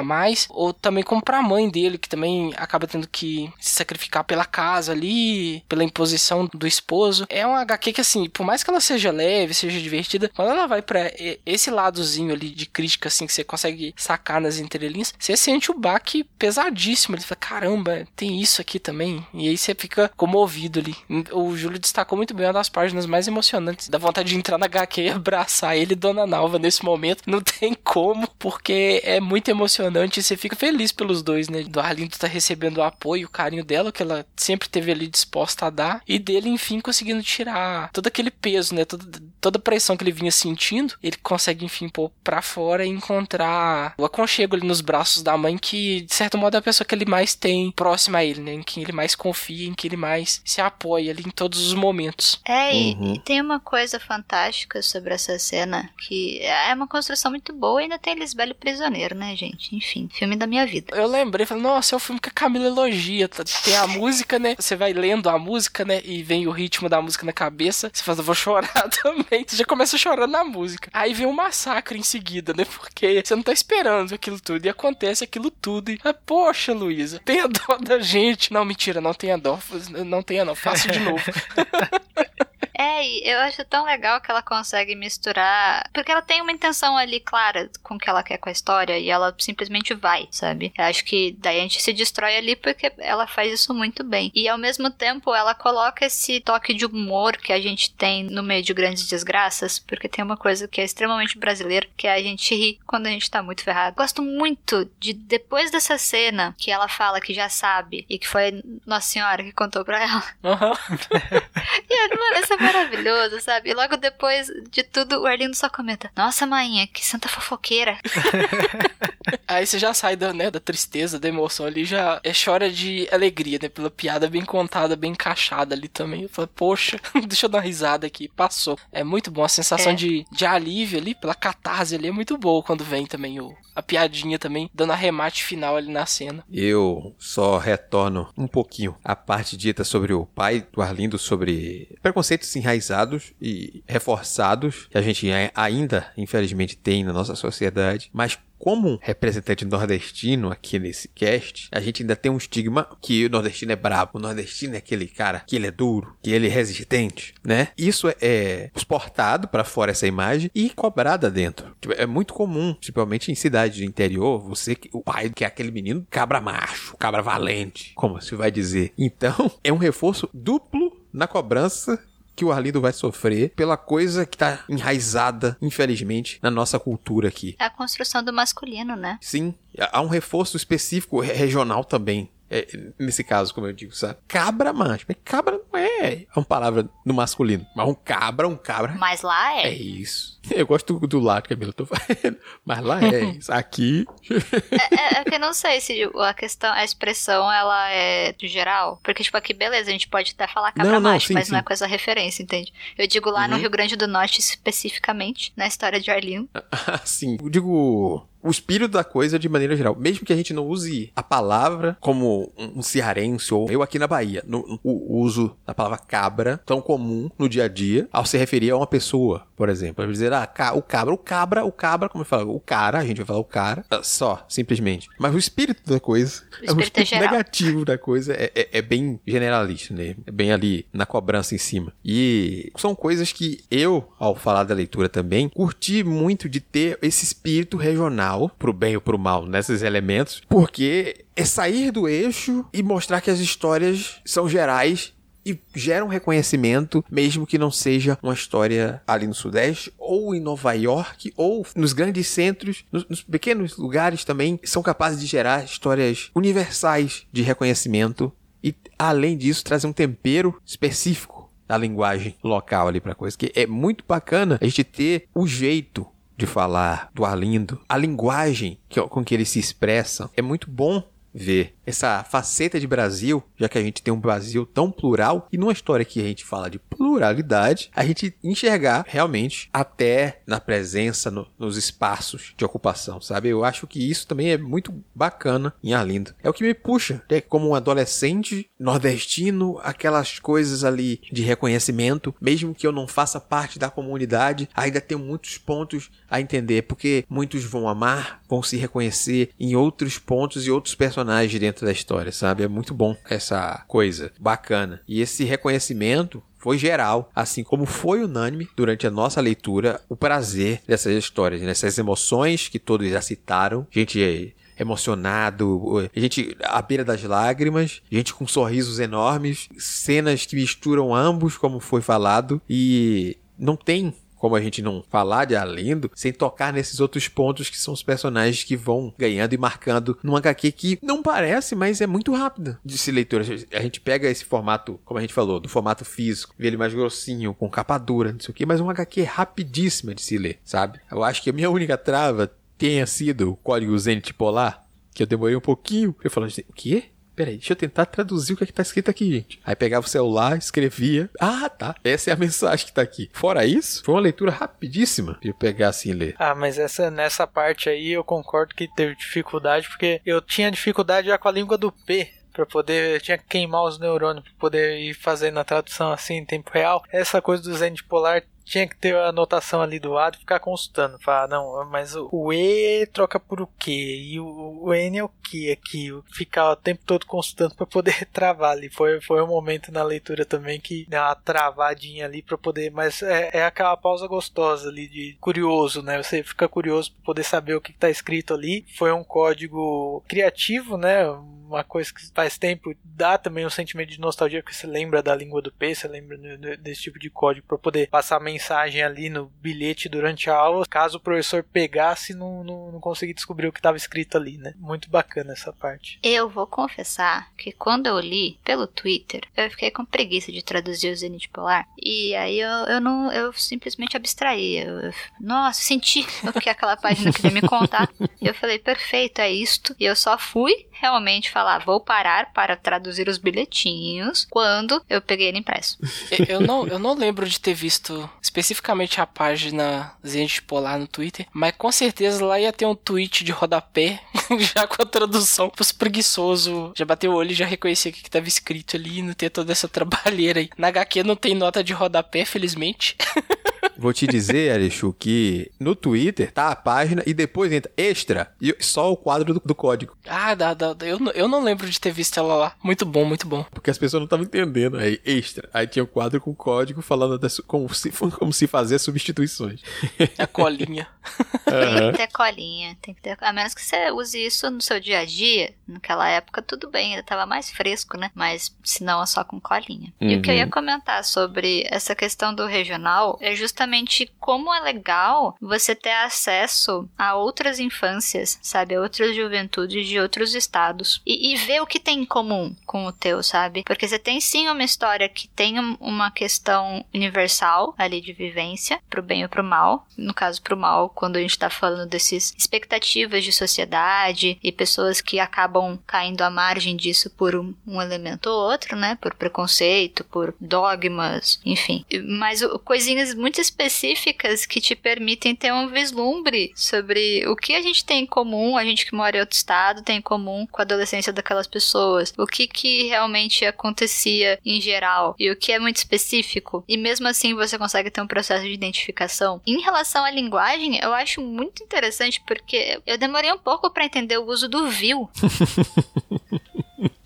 [SPEAKER 3] mais ou também como pra mãe dele, que também acaba tendo que se sacrificar pela casa ali, pela imposição do esposo. É uma HQ que, assim, por mais que ela seja leve, seja divertida, quando ela vai para esse ladozinho ali de crítica, assim, que você consegue sacar nas entrelinhas, você sente o baque pesadíssimo. Ele fala, caramba, tem isso aqui também. E aí você fica comovido ali. O Júlio destacou muito bem uma das páginas mais emocionantes. Dá vontade de entrar na HQ e abraçar ele e Dona Nalva nesse momento. Não tem como, porque é muito emocionante e você fica feliz pelos dois, né? Do Arlindo tá recebendo o apoio, o carinho dela, que ela sempre teve ali disposta a dar, e dele, enfim, conseguindo tirar todo aquele peso, né? Todo, toda a pressão que ele vinha sentindo, ele consegue, enfim, pôr pra fora e encontrar o aconchego ali nos braços da mãe, que, de certo modo, é a pessoa que ele mais tem próxima a ele, né? Em quem ele mais confia, em quem ele mais se apoia ali em todos os momentos.
[SPEAKER 4] É, e, uhum. e tem uma coisa fantástica sobre essa cena, que é uma construção muito boa e ainda tem Lisbelo Prisioneiro, né, gente? Enfim, filme da minha vida.
[SPEAKER 3] Eu lembrei, falei, nossa, é o filme que a Camila elogia. Tá? Tem a música, né? Você vai lendo a música, né? E vem o ritmo da música na cabeça. Você fala, vou chorar [laughs] também. Você já começa chorando na música. Aí vem um massacre em seguida, né? Porque você não tá esperando aquilo tudo. E acontece aquilo tudo. E, ah, poxa, Luísa, tenha dó da gente. Não, mentira, não tenha dó. Não tenha, não. Faça de [laughs] novo. [laughs]
[SPEAKER 4] É, e eu acho tão legal que ela consegue misturar. Porque ela tem uma intenção ali clara com o que ela quer com a história e ela simplesmente vai, sabe? Eu acho que daí a gente se destrói ali porque ela faz isso muito bem. E ao mesmo tempo ela coloca esse toque de humor que a gente tem no meio de grandes desgraças, porque tem uma coisa que é extremamente brasileira, que é a gente rir quando a gente tá muito ferrado. Gosto muito de depois dessa cena que ela fala que já sabe e que foi Nossa Senhora que contou pra ela. Uhum. [laughs] e, mano, essa maravilhoso, sabe? E logo depois de tudo, o Arlindo só comenta: Nossa, mãe, que santa fofoqueira. [laughs]
[SPEAKER 3] Aí você já sai da, né, da tristeza, da emoção ali, já é chora de alegria, né? Pela piada bem contada, bem encaixada ali também. Eu falo, poxa, [laughs] deixa eu dar uma risada aqui, passou. É muito bom, a sensação é. de, de alívio ali, pela catarse ali, é muito boa quando vem também o, a piadinha também, dando arremate final ali na cena.
[SPEAKER 2] Eu só retorno um pouquinho a parte dita sobre o pai do Arlindo, sobre preconceitos enraizados e reforçados, que a gente ainda, infelizmente, tem na nossa sociedade, mas como representante nordestino aqui nesse cast, a gente ainda tem um estigma que o nordestino é brabo, o nordestino é aquele cara que ele é duro, que ele é resistente, né? Isso é, é exportado para fora essa imagem e cobrada dentro. Tipo, é muito comum, principalmente em cidades do interior, você o pai que é aquele menino cabra macho, cabra valente, como se vai dizer. Então, [laughs] é um reforço duplo na cobrança que o Arlindo vai sofrer pela coisa que tá enraizada, infelizmente, na nossa cultura aqui.
[SPEAKER 4] É a construção do masculino, né?
[SPEAKER 2] Sim, há um reforço específico regional também é, nesse caso, como eu digo, sabe? Cabra macho. Mas cabra não é uma palavra no masculino. Mas um cabra, um cabra.
[SPEAKER 4] Mas lá é.
[SPEAKER 2] É isso. Eu gosto do, do lado que a Camila tô [laughs] fazendo. Mas lá é [laughs] isso. Aqui.
[SPEAKER 4] é, é, é, que eu não sei se a questão, a expressão, ela é de geral. Porque, tipo, aqui, beleza, a gente pode até falar cabra não, não, macho, sim, mas sim. não é coisa referência, entende? Eu digo lá uhum. no Rio Grande do Norte, especificamente, na história de Arlindo. [laughs]
[SPEAKER 2] Ah, sim. Eu digo o espírito da coisa de maneira geral. Mesmo que a gente não use a palavra como um cearense ou eu aqui na Bahia, no, o uso da palavra cabra tão comum no dia a dia ao se referir a uma pessoa, por exemplo. Dizer, ah, o cabra, o cabra, o cabra, como eu falo, o cara, a gente vai falar o cara, ah, só, simplesmente. Mas o espírito da coisa, o espírito, é o espírito é negativo da coisa é, é, é bem generalista, né? É bem ali na cobrança em cima. E são coisas que eu, ao falar da leitura também, curti muito de ter esse espírito regional para pro bem ou pro mal, nesses elementos, porque é sair do eixo e mostrar que as histórias são gerais e geram reconhecimento, mesmo que não seja uma história ali no Sudeste, ou em Nova York, ou nos grandes centros, nos, nos, pequenos lugares também, são capazes de gerar histórias universais de reconhecimento e, além disso, trazer um tempero específico da linguagem local ali para coisa, que é muito bacana a gente ter o jeito de falar do Arlindo, a linguagem que, com que ele se expressa, é muito bom ver essa faceta de Brasil, já que a gente tem um Brasil tão plural, e numa história que a gente fala de pluralidade, a gente enxergar realmente até na presença no, nos espaços de ocupação, sabe? Eu acho que isso também é muito bacana em Arlindo. É o que me puxa, né? Como um adolescente nordestino, aquelas coisas ali de reconhecimento, mesmo que eu não faça parte da comunidade, ainda tenho muitos pontos a entender, porque muitos vão amar, vão se reconhecer em outros pontos e outros personagens dentro da história, sabe? É muito bom essa coisa bacana. E esse reconhecimento foi geral, assim como foi unânime durante a nossa leitura, o prazer dessas histórias, dessas né? emoções que todos já citaram. Gente emocionado, gente à beira das lágrimas, gente com sorrisos enormes, cenas que misturam ambos, como foi falado, e não tem como a gente não falar de Arlindo sem tocar nesses outros pontos que são os personagens que vão ganhando e marcando num HQ que não parece, mas é muito rápido de se leitura. A gente pega esse formato, como a gente falou, do formato físico, vê ele mais grossinho, com capa dura, não sei o que, mas um HQ rapidíssima de se ler, sabe? Eu acho que a minha única trava tenha sido o código Zenit Polar, que eu demorei um pouquinho. Eu falando, o quê? Peraí, deixa eu tentar traduzir o que, é que tá escrito aqui, gente. Aí pegava o celular, escrevia. Ah, tá. Essa é a [laughs] mensagem que tá aqui. Fora isso, foi uma leitura rapidíssima de pegar assim e ler.
[SPEAKER 5] Ah, mas essa, nessa parte aí eu concordo que teve dificuldade, porque eu tinha dificuldade já com a língua do P para poder eu tinha que queimar os neurônios para poder ir fazendo a tradução assim em tempo real. Essa coisa do Zen polar tinha que ter a anotação ali do lado e ficar consultando. Falar, não, mas o, E troca por o que? E o, o, N é o que aqui? Ficar o tempo todo consultando para poder [laughs] travar ali. Foi, foi um momento na leitura também que deu uma travadinha ali para poder. Mas é, é aquela pausa gostosa ali de curioso, né? Você fica curioso para poder saber o que está escrito ali. Foi um código criativo, né? uma coisa que faz tempo dá também um sentimento de nostalgia, porque você lembra da língua do P, você lembra desse tipo de código para poder passar mensagem ali no bilhete durante a aula, caso o professor pegasse e não, não, não conseguir descobrir o que estava escrito ali, né? Muito bacana essa parte.
[SPEAKER 4] Eu vou confessar que quando eu li pelo Twitter, eu fiquei com preguiça de traduzir o Zenit Polar, e aí eu, eu não, eu simplesmente abstraí. Eu, eu, nossa, senti o que aquela página queria me contar, e [laughs] eu falei, perfeito, é isto, e eu só fui realmente falar, vou parar para traduzir os bilhetinhos quando eu peguei ele impresso.
[SPEAKER 3] eu, não, eu não lembro de ter visto especificamente a página Zenit Polar no Twitter, mas com certeza lá ia ter um tweet de rodapé, [laughs] já com a tradução pros preguiçosos. Já bateu o olho e já reconhecia o que estava escrito ali, não ter toda essa [laughs] trabalheira aí. Na HQ não tem nota de rodapé, felizmente. [laughs]
[SPEAKER 2] Vou te dizer, Alexu, que no Twitter tá a página e depois entra extra e só o quadro do, do código.
[SPEAKER 3] Ah, dá, dá, eu, eu não lembro de ter visto ela lá. Muito bom, muito bom.
[SPEAKER 2] Porque as pessoas não estavam entendendo. Aí, extra. Aí tinha o quadro com código falando das, como, se, como se fazer substituições. [laughs]
[SPEAKER 3] A colinha.
[SPEAKER 4] Tem que ter colinha. Tem que ter, a menos que você use isso no seu dia a dia. Naquela época, tudo bem, ainda tava mais fresco, né? Mas se não, é só com colinha. Uhum. E o que eu ia uhum. comentar sobre essa questão do regional é justamente justamente como é legal você ter acesso a outras infâncias, sabe? A outras juventudes de outros estados. E, e ver o que tem em comum com o teu, sabe? Porque você tem sim uma história que tem uma questão universal ali de vivência, pro bem ou pro mal. No caso, pro mal, quando a gente tá falando desses expectativas de sociedade e pessoas que acabam caindo à margem disso por um, um elemento ou outro, né? Por preconceito, por dogmas, enfim. Mas coisinhas muito específicas que te permitem ter um vislumbre sobre o que a gente tem em comum, a gente que mora em outro estado tem em comum com a adolescência daquelas pessoas, o que que realmente acontecia em geral e o que é muito específico. E mesmo assim você consegue ter um processo de identificação. Em relação à linguagem, eu acho muito interessante porque eu demorei um pouco para entender o uso do vil. [laughs]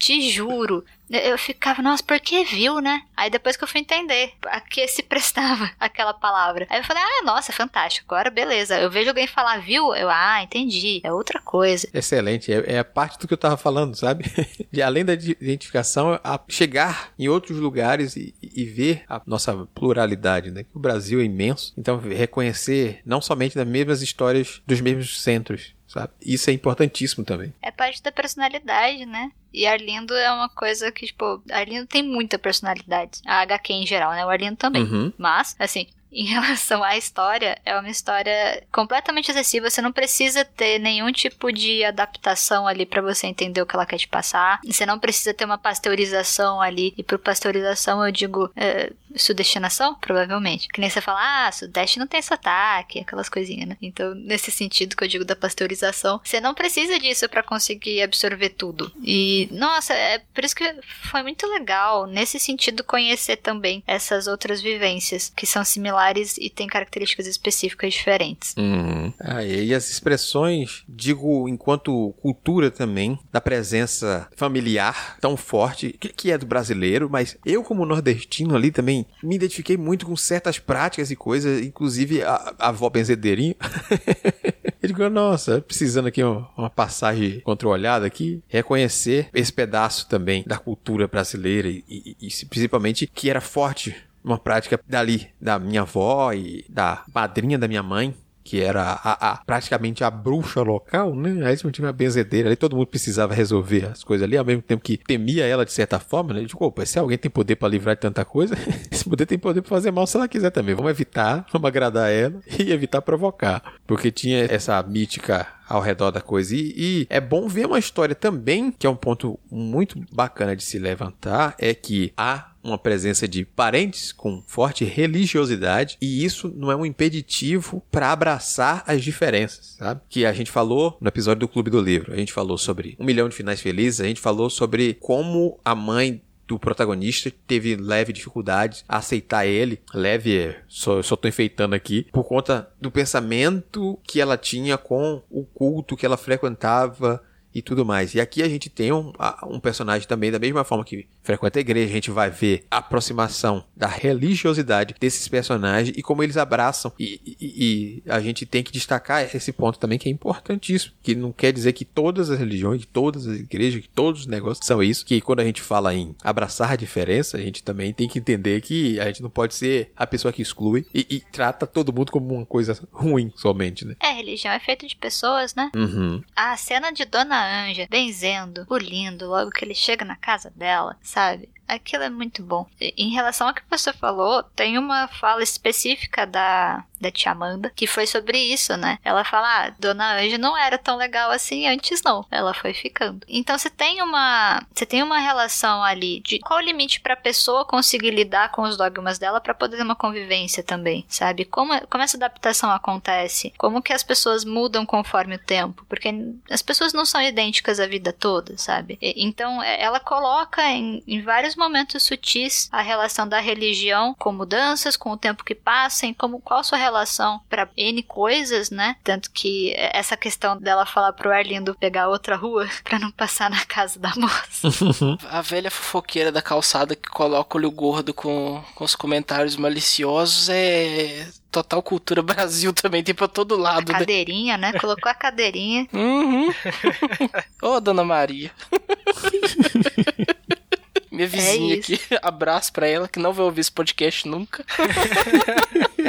[SPEAKER 4] Te juro. Eu ficava, nossa, por que viu, né? Aí depois que eu fui entender a que se [laughs] prestava aquela palavra. Aí eu falei, ah, nossa, fantástico. Agora beleza. Eu vejo alguém falar viu, eu, ah, entendi. É outra coisa.
[SPEAKER 2] Excelente. É, é a parte do que eu tava falando, sabe? [laughs] De além da identificação, a chegar em outros lugares e, e ver a nossa pluralidade, né? O Brasil é imenso. Então, reconhecer não somente das mesmas histórias dos mesmos centros, sabe? Isso é importantíssimo também.
[SPEAKER 4] É parte da personalidade, né? E Arlindo é uma coisa que, tipo, Arlindo tem muita personalidade. A HQ em geral, né? O Arlindo também. Uhum. Mas, assim, [laughs] em relação à história, é uma história completamente acessível. Você não precisa ter nenhum tipo de adaptação ali para você entender o que ela quer te passar. Você não precisa ter uma pasteurização ali. E por pasteurização eu digo é, sudestinação, provavelmente. Que nem você fala, ah, sudeste não tem sotaque, aquelas coisinhas, né? Então, nesse sentido que eu digo da pasteurização, você não precisa disso para conseguir absorver tudo. E, nossa, é por isso que foi muito legal, nesse sentido, conhecer também essas outras vivências que são similares e têm características específicas diferentes.
[SPEAKER 2] Uhum. Ah, e as expressões, digo, enquanto cultura também, da presença familiar tão forte, que é do brasileiro, mas eu, como nordestino ali também, me identifiquei muito com certas práticas e coisas, inclusive a, a avó benzedeirinha. [laughs] Ele digo, nossa, precisando aqui uma, uma passagem controlada aqui, reconhecer esse pedaço também da cultura brasileira e, e, e principalmente que era forte uma prática dali da minha avó e da madrinha da minha mãe, que era a, a, praticamente a bruxa local, né? Aí tinha uma benzedeira ali, todo mundo precisava resolver as coisas ali, ao mesmo tempo que temia ela de certa forma, né? Tipo, opa, se alguém tem poder para livrar de tanta coisa, [laughs] esse poder tem poder para fazer mal se ela quiser também. Vamos evitar, vamos agradar ela [laughs] e evitar provocar. Porque tinha essa mítica ao redor da coisa. E, e, é bom ver uma história também, que é um ponto muito bacana de se levantar, é que há uma presença de parentes com forte religiosidade e isso não é um impeditivo para abraçar as diferenças, sabe? Que a gente falou no episódio do Clube do Livro, a gente falou sobre um milhão de finais felizes, a gente falou sobre como a mãe do protagonista teve leve dificuldade a aceitar ele. Leve, só, só tô enfeitando aqui, por conta do pensamento que ela tinha com o culto que ela frequentava e tudo mais. E aqui a gente tem um, um personagem também, da mesma forma que frequenta a igreja, a gente vai ver a aproximação da religiosidade desses personagens e como eles abraçam. E, e, e, a gente tem que destacar esse ponto também que é importantíssimo, que não quer dizer que todas as religiões, que todas as igrejas, que todos os negócios são isso, que quando a gente fala em abraçar a diferença, a gente também tem que entender que a gente não pode ser a pessoa que exclui e, e trata todo mundo como uma coisa ruim somente, né?
[SPEAKER 4] É, religião é feita de pessoas, né?
[SPEAKER 2] Uhum.
[SPEAKER 4] A cena de Dona Anja benzendo o lindo logo que ele chega na casa dela, sabe? Aquilo é muito bom. Em relação ao que você falou, tem uma fala específica da, da tia Amanda que foi sobre isso, né? Ela fala: ah, Dona Anja não era tão legal assim antes, não. Ela foi ficando. Então você tem uma. Você tem uma relação ali de qual o limite pra pessoa conseguir lidar com os dogmas dela para poder ter uma convivência também, sabe? Como, como essa adaptação acontece? Como que as pessoas mudam conforme o tempo? Porque as pessoas não são idênticas a vida toda, sabe? E, então é, ela coloca em, em vários momentos sutis a relação da religião com mudanças, com o tempo que passa, em como qual sua relação para N coisas, né? Tanto que essa questão dela falar pro Arlindo pegar outra rua [laughs] para não passar na casa da moça. [laughs]
[SPEAKER 3] a velha fofoqueira da calçada que coloca o olho gordo com, com os comentários maliciosos é Total Cultura Brasil [laughs] também tem pra todo lado,
[SPEAKER 4] a cadeirinha, né? Colocou a cadeirinha.
[SPEAKER 3] Uhum. Ô, oh, Dona Maria. Minha vizinha é aqui, abraço pra ela, que não vai ouvir esse podcast nunca.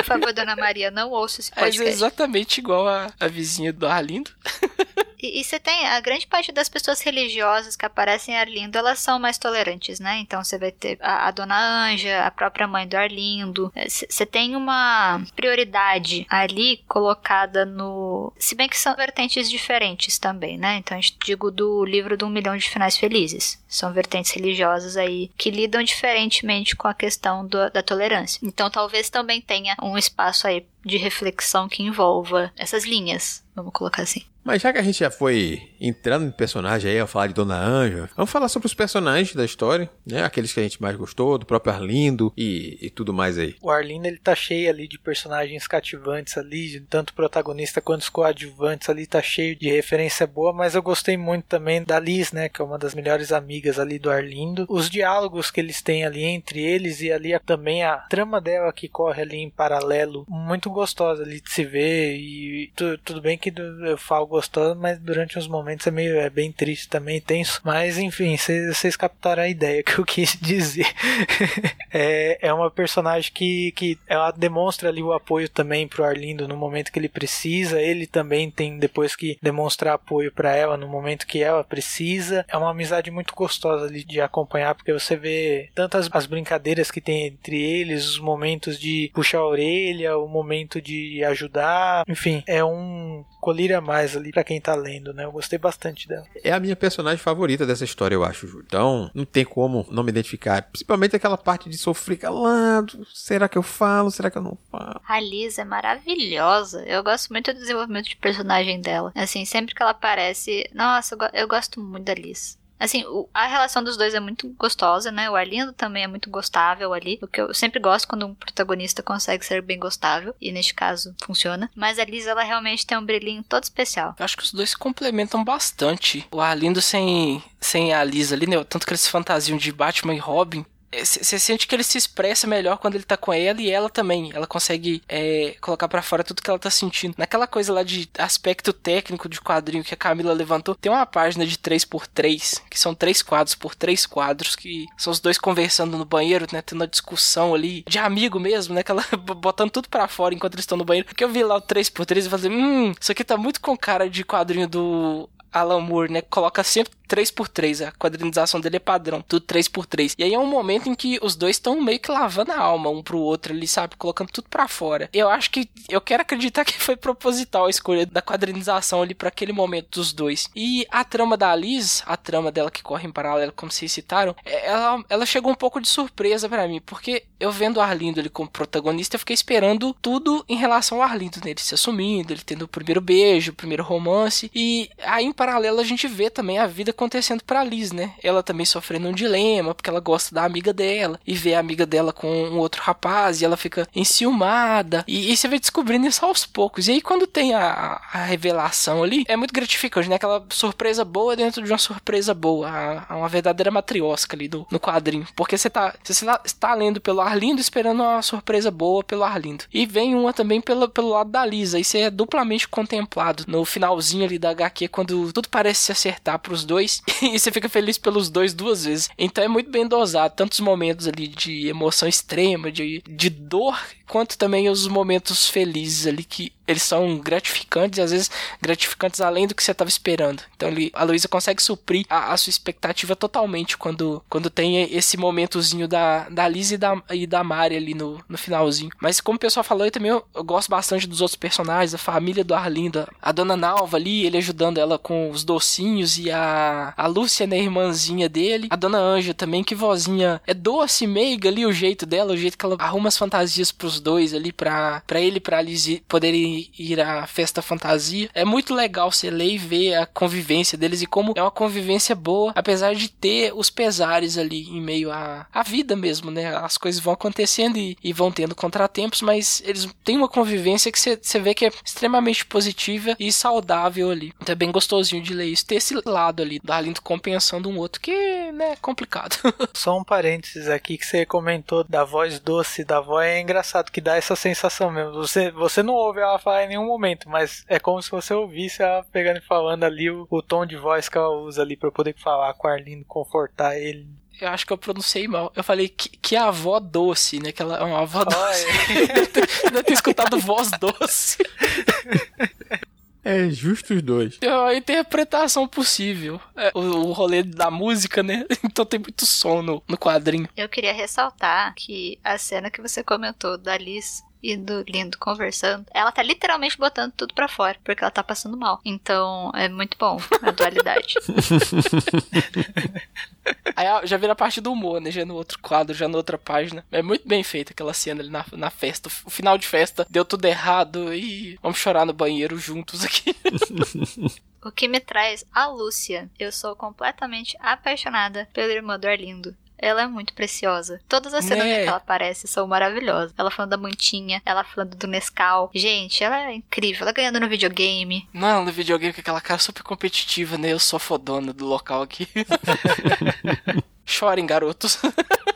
[SPEAKER 4] Por favor, Dona Maria, não ouça esse podcast.
[SPEAKER 3] É exatamente igual a, a vizinha do Arlindo. [laughs]
[SPEAKER 4] E, e, você tem a grande parte das pessoas religiosas que aparecem em Arlindo, elas são mais tolerantes, né? Então você vai ter a, a dona Anja, a própria mãe do Arlindo. Você tem uma prioridade ali colocada no. Se bem que são vertentes diferentes também, né? Então a gente digo do livro do Um Milhão de Finais Felizes. São vertentes religiosas aí que lidam diferentemente com a questão do, da tolerância. Então talvez também tenha um espaço aí de reflexão que envolva essas linhas, vamos colocar assim.
[SPEAKER 2] Mas já que a gente já foi entrando em personagem aí, ao falar de Dona Anja, vamos falar sobre os personagens da história, né? Aqueles que a gente mais gostou, do próprio Arlindo e, e tudo mais aí.
[SPEAKER 5] O Arlindo, ele tá cheio ali de personagens cativantes ali, tanto protagonista quanto os coadjuvantes ali, tá cheio de referência boa, mas eu gostei muito também da Liz, né? Que é uma das melhores amigas ali do Arlindo. Os diálogos que eles têm ali entre eles e ali também a trama dela que corre ali em paralelo, muito gostosa ali de se ver e tu, tudo bem que eu falo gostoso, mas durante uns momentos é meio é bem triste também, tenso. Mas enfim, vocês captaram a ideia que eu [laughs] quis dizer. [laughs] é, é uma personagem que, que ela demonstra ali o apoio também pro Arlindo no momento que ele precisa. Ele também tem depois que demonstrar apoio para ela no momento que ela precisa. É uma amizade muito gostosa ali de acompanhar, porque você vê tantas as brincadeiras que tem entre eles, os momentos de puxar a orelha, o momento de ajudar. Enfim, é um colírio a mais ali para quem tá lendo, né? Eu gostei bastante dela.
[SPEAKER 2] É a minha personagem favorita dessa história, eu acho, Júlio. Então, não tem como não me identificar. Principalmente aquela parte de sofrer calado. Será que eu falo? Será que eu não falo?
[SPEAKER 4] A Liz é maravilhosa. Eu gosto muito do desenvolvimento de personagem dela. Assim, sempre que ela aparece. Nossa, eu gosto muito da Liz. Assim, a relação dos dois é muito gostosa, né? O Arlindo também é muito gostável ali. O que eu sempre gosto quando um protagonista consegue ser bem gostável. E neste caso, funciona. Mas a Liz, ela realmente tem um brilhinho todo especial.
[SPEAKER 3] Eu acho que os dois se complementam bastante. O Arlindo sem, sem a Liz ali, né? Tanto que eles fantasiam de Batman e Robin Você sente que ele se expressa melhor quando ele tá com ela e ela também. Ela consegue é, colocar para fora tudo que ela tá sentindo. Naquela coisa lá de aspecto técnico de quadrinho que a Camila levantou, tem uma página de 3x3, que são três quadros por três quadros, que são os dois conversando no banheiro, né? Tendo uma discussão ali, de amigo mesmo, né? Aquela, [laughs] botando tudo para fora enquanto eles estão no banheiro. Porque eu vi lá o 3x3 e falei, hum, isso aqui tá muito com cara de quadrinho do Alan Moore, né? Coloca sempre 3x3, a quadrinização dele é padrão, tudo 3x3. E aí é um momento em que os dois estão meio que lavando a alma um pro outro ali, sabe? Colocando tudo para fora. Eu acho que, eu quero acreditar [laughs] que foi proposital a escolha da quadrinização ali para aquele momento dos dois. E a trama da Liz, a trama dela que corre em paralelo, como vocês citaram, é, ela, ela chegou um pouco de surpresa para mim, porque eu vendo o Arlindo ali como protagonista, eu fiquei esperando tudo em relação ao Arlindo, né? Ele se assumindo, ele tendo o primeiro beijo, o primeiro romance, e aí em paralelo a gente vê também a vida acontecendo pra Liz, né? Ela também sofrendo um dilema, porque ela gosta da amiga dela, e vê a amiga dela com um outro rapaz, e ela fica enciumada, e, e você vai descobrindo isso aos poucos. E aí, quando tem a, a revelação ali, é muito gratificante, né? Aquela surpresa boa dentro de uma surpresa boa, a, a uma verdadeira matriosca ali do, no quadrinho. Porque você tá, você tá, lendo pelo Arlindo esperando uma surpresa boa pelo Arlindo. E vem uma também pelo, pelo lado da Lisa, e você é duplamente contemplado no finalzinho ali da HQ, quando tudo parece se acertar pros dois, [laughs] e você fica feliz pelos dois duas vezes. Então é muito bem dosado, tantos momentos ali de emoção extrema, de, de dor, quanto também os momentos felizes ali que eles são gratificantes e às vezes gratificantes além do que você estava esperando. Então ele, a Luísa consegue suprir a, a, sua expectativa totalmente quando, quando tem esse momentozinho da, da Liz e da, e da Mari ali no, no finalzinho. Mas como o pessoal falou, eu também eu, eu gosto bastante dos outros personagens, a família do Arlindo, a dona Nalva ali, ele ajudando ela com os docinhos e a, a Lúcia, né, irmãzinha dele. A dona Anja também, que vozinha é doce, meiga ali o jeito dela, o jeito que ela arruma as fantasias pros dois ali, pra, pra ele e pra Liz poderem ir à festa fantasia. É muito legal você ler e ver a convivência deles e como é uma convivência boa, apesar de ter os pesares ali em meio à, à vida mesmo, né? As coisas vão acontecendo e, e vão tendo contratempos, mas eles têm uma convivência que você vê que é extremamente positiva e saudável ali. Então é bem gostosinho de ler isso. Ter esse lado ali do Arlindo compensando um outro, que né, é complicado. [laughs]
[SPEAKER 5] Só um parênteses aqui que você comentou da voz doce da voz. É engraçado que dá essa sensação mesmo. Você, você não ouve ela falar em nenhum momento, mas é como se você ouvisse ela pegando e falando ali o, o tom de voz que ela usa ali para poder falar com o Arlindo, confortar ele.
[SPEAKER 3] Eu acho que eu pronunciei mal. Eu falei que, que avó doce, né? Que ela é uma avó doce. [laughs] Deve ter escutado voz doce. [laughs]
[SPEAKER 2] É justo os dois.
[SPEAKER 3] É a interpretação possível. É, o, o rolê da música, né? [laughs] Então tem muito som no, no quadrinho.
[SPEAKER 4] Eu queria ressaltar que a cena que você comentou da Liz e do Lindo conversando, ela tá literalmente botando tudo para fora, porque ela tá passando mal. Então, é muito bom a dualidade. [laughs] [laughs]
[SPEAKER 3] Aí já vira parte do humor, né? Já no outro quadro, já na outra página. É muito bem feita aquela cena ali na, na festa. O final de festa deu tudo errado e vamos chorar no banheiro juntos aqui.
[SPEAKER 4] O que me traz a Lúcia. Eu sou completamente apaixonada pela irmã do Arlindo. Ela é muito preciosa. Todas as cenas
[SPEAKER 3] Né?
[SPEAKER 4] que ela aparece são maravilhosas. Ela falando da mantinha, ela falando do Nescau. Gente, ela é incrível. Ela ganhando no videogame.
[SPEAKER 3] Não, no videogame com aquela cara super competitiva, né? Eu sou fodona do local aqui. [laughs] Chorem, garotos. [laughs]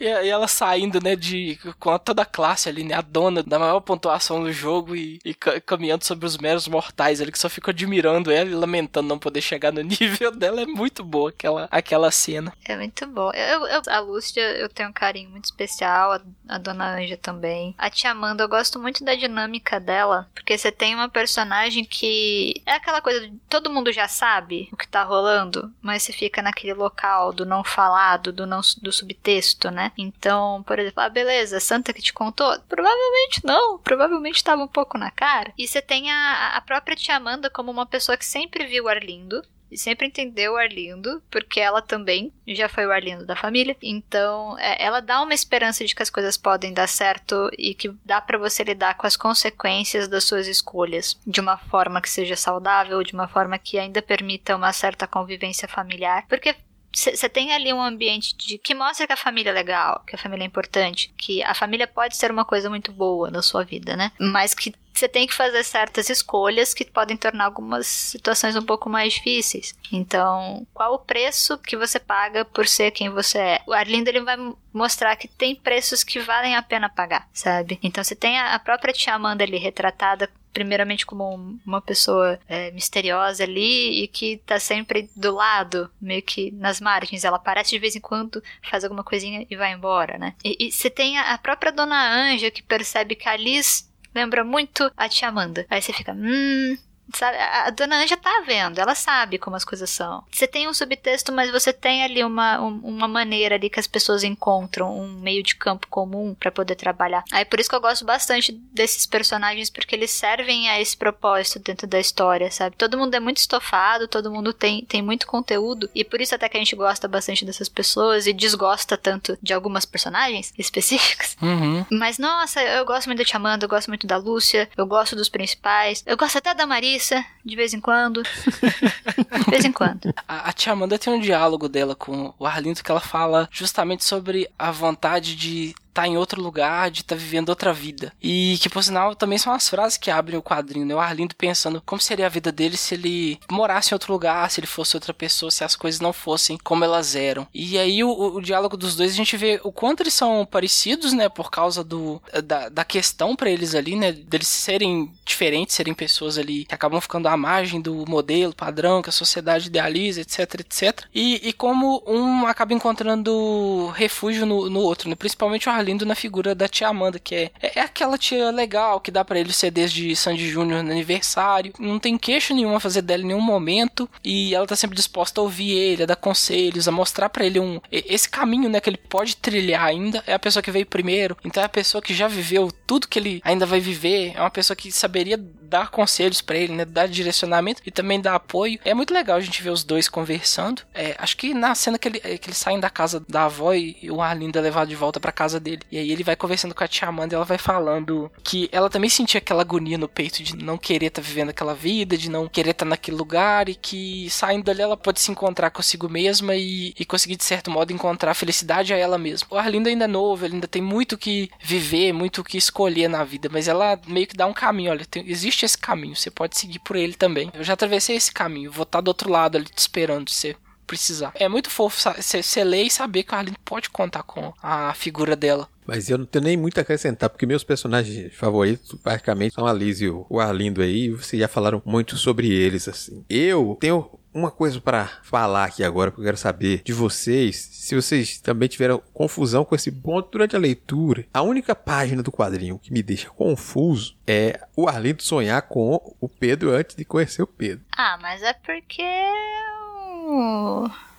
[SPEAKER 3] E e ela saindo, né, de com toda a classe ali, né, a dona da maior pontuação do jogo e, e ca- caminhando sobre os meros mortais ali que só ficam admirando ela e lamentando não poder chegar no [laughs] nível dela. É muito boa aquela, aquela cena.
[SPEAKER 4] É muito bom. Eu, eu- a Lúcia, eu tenho um carinho muito especial. A, a Dona Anja também. A Tia Amanda, eu gosto muito da dinâmica dela. Porque você tem uma personagem que é aquela coisa. de todo mundo já sabe o que tá rolando. Mas você fica naquele local do não falado, do não do subtexto, né? Então, por exemplo, ah, beleza, Santa que te contou? Provavelmente não. Provavelmente tava um pouco na cara. E você tem a, a própria Tia Amanda como uma pessoa que sempre viu Arlindo e sempre entendeu o Arlindo, porque ela também já foi o Arlindo da família. Então, é, ela dá uma esperança de que as coisas podem dar certo e que dá pra você lidar com as consequências das suas escolhas de uma forma que seja saudável, de uma forma que ainda permita uma certa convivência familiar, porque você tem ali um ambiente de que mostra que a família é legal, que a família é importante, que a família pode ser uma coisa muito boa na sua vida, né? Mas que você tem que fazer certas escolhas que podem tornar algumas situações um pouco mais difíceis. Então, qual o preço que você paga por ser quem você é? O Arlindo ele vai mostrar que tem preços que valem a pena pagar, sabe? Então, você tem a própria tia Amanda ali retratada primeiramente como uma pessoa é, misteriosa ali e que tá sempre do lado, meio que nas margens. Ela aparece de vez em quando, faz alguma coisinha e vai embora, né? E, você tem a, a própria Dona Anja que percebe que a Liz lembra muito a tia Amanda. Aí você fica, hum, Sabe? A dona Anja tá vendo, ela sabe como as coisas são. Você tem um subtexto, mas você tem ali uma, uma maneira ali que as pessoas encontram um meio de campo comum para poder trabalhar. Aí por isso que eu gosto bastante desses personagens, porque eles servem a esse propósito dentro da história, sabe? Todo mundo é muito estofado, todo mundo tem, tem muito conteúdo, e por isso até que a gente gosta bastante dessas pessoas e desgosta tanto de algumas personagens [laughs] específicas.
[SPEAKER 3] Uhum.
[SPEAKER 4] Mas nossa, eu gosto muito da Tia Amanda, eu gosto muito da Lúcia, eu gosto dos principais, eu gosto até da Marisa de vez em quando. de vez em quando. [laughs]
[SPEAKER 3] A, a tia Amanda tem um diálogo dela com o Arlindo que ela fala justamente sobre a vontade de tá em outro lugar, de tá vivendo outra vida. E que, por sinal, também são as frases que abrem o quadrinho, né? O Arlindo pensando como seria a vida dele se ele morasse em outro lugar, se ele fosse outra pessoa, se as coisas não fossem como elas eram. E aí, o, o diálogo dos dois, a gente vê o quanto eles são parecidos, né? Por causa do, da, da questão para eles ali, né? Deles serem diferentes, serem pessoas ali que acabam ficando à margem do modelo padrão que a sociedade idealiza, etc, etc. E, e como um acaba encontrando refúgio no, no outro, né? Principalmente o Arlindo na figura da tia Amanda, que é, é aquela tia legal que dá para ele CDs de Sandy Júnior no aniversário. Não tem queixo nenhum a fazer dela em nenhum momento. E ela tá sempre disposta a ouvir ele, a dar conselhos, a mostrar para ele um. Esse caminho, né, que ele pode trilhar ainda. É a pessoa que veio primeiro. Então é a pessoa que já viveu tudo que ele ainda vai viver. É uma pessoa que saberia dar conselhos para ele, né? Dar direcionamento e também dar apoio. É muito legal a gente ver os dois conversando. É, acho que na cena que, ele, que eles saem da casa da avó e o Arlindo é levado de volta para casa dele. E aí ele vai conversando com a tia Amanda e ela vai falando que ela também sentia aquela agonia no peito de não querer estar tá vivendo aquela vida, de não querer estar tá naquele lugar e que saindo dali ela pode se encontrar consigo mesma e, e conseguir de certo modo encontrar felicidade a ela mesma. O Arlindo ainda é novo, ele ainda tem muito que viver, muito que escolher na vida, mas ela meio que dá um caminho, olha, tem, existe esse caminho, você pode seguir por ele também. Eu já atravessei esse caminho, vou estar tá do outro lado ali te esperando você precisar. É muito fofo você ler e saber que o Arlindo pode contar com a figura dela.
[SPEAKER 2] Mas eu não tenho nem muito a acrescentar, porque meus personagens favoritos, basicamente, são a Liz e o Arlindo aí, e vocês já falaram muito sobre eles, assim. Eu tenho uma coisa para falar aqui agora, porque eu quero saber de vocês, se vocês também tiveram confusão com esse ponto durante a leitura. A única página do quadrinho que me deixa confuso é o Arlindo sonhar com o Pedro antes de conhecer o Pedro.
[SPEAKER 4] Ah, mas é porque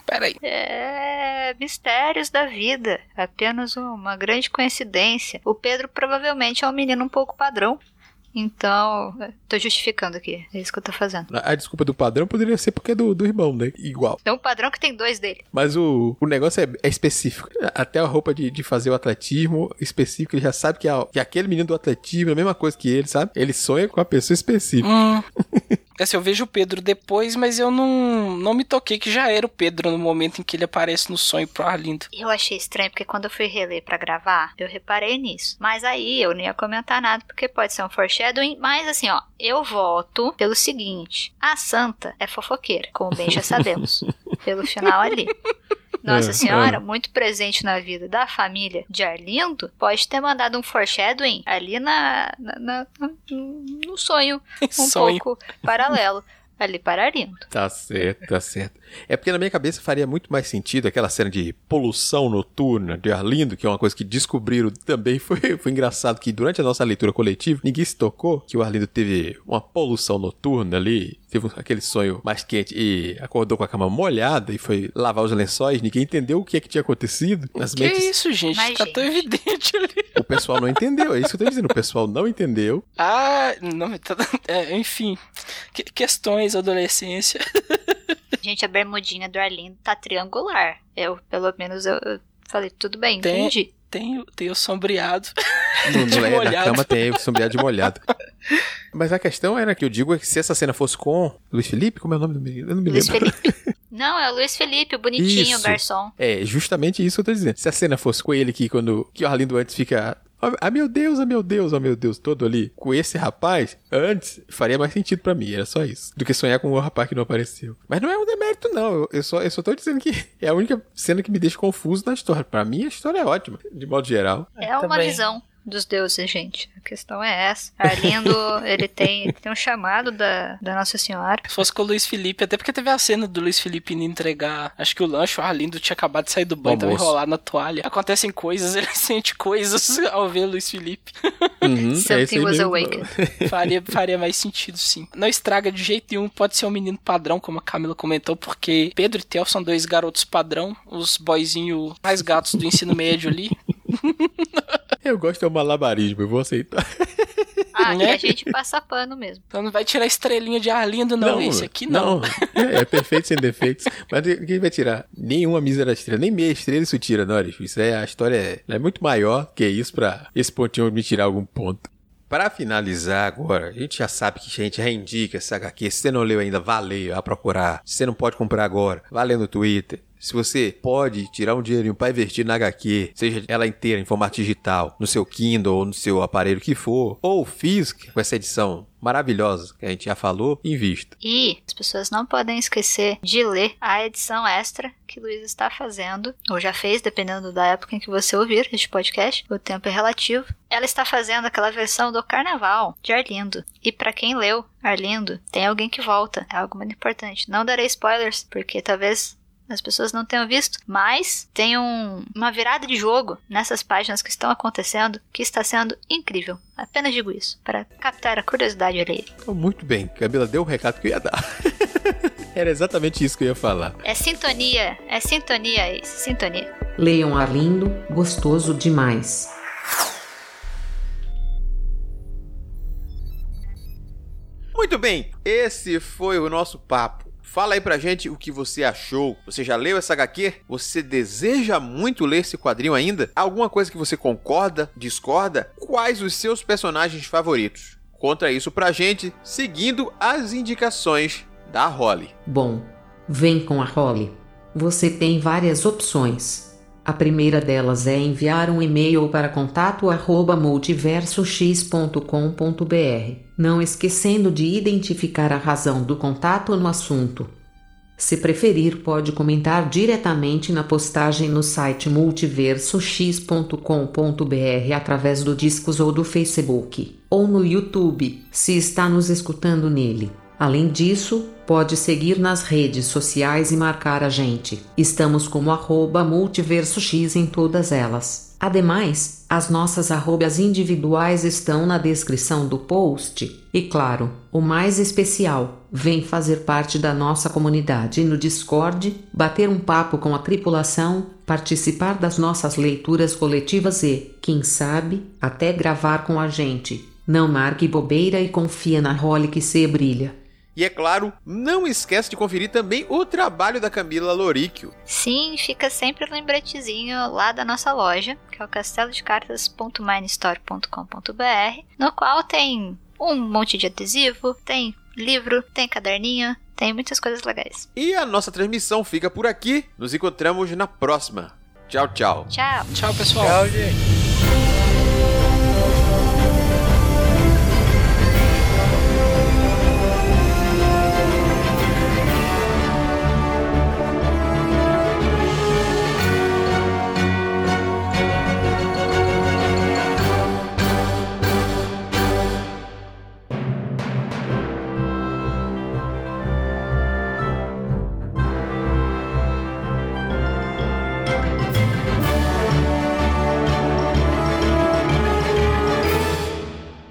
[SPEAKER 3] Peraí.
[SPEAKER 4] É. Mistérios da vida. Apenas uma grande coincidência. O Pedro provavelmente é um menino um pouco padrão. Então, tô justificando aqui. É isso que eu tô fazendo.
[SPEAKER 2] A, a desculpa do padrão poderia ser porque é do, do irmão, né? Igual.
[SPEAKER 4] Tem um padrão que tem dois dele.
[SPEAKER 2] Mas o, o negócio é, é específico. Até a roupa de, de fazer o atletismo específico, ele já sabe que, a, que aquele menino do atletismo é a mesma coisa que ele, sabe? Ele sonha com a pessoa específica.
[SPEAKER 3] Hum. [laughs] Assim, eu vejo o Pedro depois, mas eu não, não me toquei que já era o Pedro no momento em que ele aparece no sonho pro Arlindo.
[SPEAKER 4] Eu achei estranho, porque quando eu fui reler para gravar, eu reparei nisso. Mas aí eu não ia comentar nada, porque pode ser um foreshadowing. Mas assim, ó, eu voto pelo seguinte: a Santa é fofoqueira, como bem já sabemos. [laughs] pelo final ali. [laughs] Nossa é, Senhora, é. muito presente na vida da família de Arlindo, pode ter mandado um foreshadowing ali na, na, na no sonho, [laughs] um sonho. pouco paralelo ali para Arlindo.
[SPEAKER 2] Tá certo, tá certo. É porque na minha cabeça faria muito mais sentido aquela cena de poluição noturna de Arlindo, que é uma coisa que descobriram também. [laughs] Foi, foi engraçado que durante a nossa leitura coletiva, ninguém se tocou que o Arlindo teve uma poluição noturna ali, teve aquele sonho mais quente e acordou com a cama molhada e foi lavar os lençóis. Ninguém entendeu o que é que tinha acontecido.
[SPEAKER 3] Nas que mentes... é isso, gente? Mas, tá gente... tão evidente ali.
[SPEAKER 2] O pessoal não entendeu, é isso que eu tô dizendo. O pessoal não entendeu.
[SPEAKER 3] Ah, não, tá... é, enfim. Que, questões, adolescência. [laughs]
[SPEAKER 4] Gente, a bermudinha do Arlindo tá triangular. Eu, pelo menos, eu, eu falei, tudo bem,
[SPEAKER 3] tem,
[SPEAKER 4] entendi.
[SPEAKER 3] Tem, tem o sombreado. [laughs]
[SPEAKER 2] No, no, é, na cama tem o sombreado de molhado. [laughs] Mas a questão era que eu digo é que se essa cena fosse com Luiz Felipe, como é o nome do menino? Eu não me
[SPEAKER 4] Luiz
[SPEAKER 2] lembro.
[SPEAKER 4] Felipe. [laughs] Não, é o Luiz Felipe, o bonitinho, o garçom.
[SPEAKER 2] É, justamente isso que eu tô dizendo. Se a cena fosse com ele que quando que o Arlindo antes fica "Oh, Ah, meu Deus, ah, meu Deus, ah, meu Deus, todo ali. Com esse rapaz, antes, faria mais sentido pra mim, era só isso. Do que sonhar com o rapaz que não apareceu. Mas não é um demérito, não. Eu, eu só, eu só tô dizendo que [laughs] é a única cena que me deixa confuso na história. Pra mim, a história é ótima, de modo geral.
[SPEAKER 4] É uma
[SPEAKER 5] também.
[SPEAKER 4] visão dos deuses, gente. A questão é essa. Arlindo, [laughs] ele tem, ele tem um chamado da, da Nossa Senhora.
[SPEAKER 3] Se fosse com o Luiz Felipe, até porque teve a cena do Luiz Felipe indo entregar, acho que o lanche, o Arlindo tinha acabado de sair do banho, tava enrolado na toalha. Acontecem coisas, [laughs] ele sente coisas ao ver o Luiz Felipe.
[SPEAKER 2] Uhum, é [laughs]
[SPEAKER 4] Something
[SPEAKER 2] aí
[SPEAKER 4] was
[SPEAKER 2] mesmo.
[SPEAKER 4] awakened.
[SPEAKER 3] faria, faria mais sentido, sim. Não estraga de jeito nenhum, pode ser um menino padrão, como a Camila comentou, porque Pedro e Theo são dois garotos padrão, os boyzinho mais gatos do ensino médio ali. [laughs]
[SPEAKER 2] Eu gosto do malabarismo, eu vou aceitar. [laughs]
[SPEAKER 4] Ah, aqui
[SPEAKER 3] Né?
[SPEAKER 4] a gente passa pano mesmo.
[SPEAKER 3] Então não vai tirar a estrelinha de Arlindo, não. Esse aqui não.
[SPEAKER 2] É, é perfeito sem defeitos. Mas quem vai tirar? Nenhuma mísera estrela, nem meia estrela isso tira, Norris. Isso é, a história é, é muito maior que isso pra esse pontinho me tirar algum ponto. Pra finalizar agora, a gente já sabe que a gente já indica essa HQ. Se você não leu ainda, ler, vá procurar. Se você não pode comprar agora, vá ler no Twitter. Se você pode tirar um dinheirinho pra investir na HQ, seja ela inteira em formato digital, no seu Kindle ou no seu aparelho que for, ou física, com essa edição maravilhosa que a gente já falou, invista.
[SPEAKER 4] E as pessoas não podem esquecer de ler a edição extra que Luiz está fazendo, ou já fez, dependendo da época em que você ouvir este podcast, o tempo é relativo. Ela está fazendo aquela versão do Carnaval de Arlindo. E para quem leu Arlindo, tem alguém que volta. É algo muito importante. Não darei spoilers, porque talvez as pessoas não tenham visto, mas tem um- uma virada de jogo nessas páginas que estão acontecendo que está sendo incrível. Apenas digo isso, para captar a curiosidade alheia.
[SPEAKER 2] Então, muito bem, Camila deu o recado que eu ia dar. [laughs] Era exatamente isso que eu ia falar.
[SPEAKER 4] É sintonia, é sintonia isso, sintonia.
[SPEAKER 1] Leiam Arlindo, gostoso demais.
[SPEAKER 2] Muito bem, esse foi o nosso papo. Fala aí pra gente o que você achou. Você já leu essa HQ? Você deseja muito ler esse quadrinho ainda? Alguma coisa que você concorda, discorda? Quais os seus personagens favoritos? Conta isso pra gente seguindo as indicações da Holly.
[SPEAKER 1] Bom, vem com a Holly. Você tem várias opções. A primeira delas é enviar um e-mail para contato@multiversox.com.br, não esquecendo de identificar a razão do contato no assunto. Se preferir, pode comentar diretamente na postagem no site multiversox.com.br através do Discos ou do Facebook, ou no YouTube, se está nos escutando nele. Além disso, pode seguir nas redes sociais e marcar a gente. Estamos como arroba multiversox em todas elas. Ademais, as nossas arrobas individuais estão na descrição do post. E claro, o mais especial, vem fazer parte da nossa comunidade no Discord, bater um papo com a tripulação, participar das nossas leituras coletivas e, quem sabe, até gravar com a gente. Não largue bobeira e confia na Holly que se brilha.
[SPEAKER 2] E é claro, não esquece de conferir também o trabalho da Camila Loríquio.
[SPEAKER 4] Sim, fica sempre um lembretezinho lá da nossa loja, que é o castelodecartas.minestore.com.br, no qual tem um monte de adesivo, tem livro, tem caderninho, tem muitas coisas legais.
[SPEAKER 2] E a nossa transmissão fica por aqui. Nos encontramos na próxima. Tchau, tchau.
[SPEAKER 4] Tchau!
[SPEAKER 3] Tchau, pessoal.
[SPEAKER 5] Tchau, gente.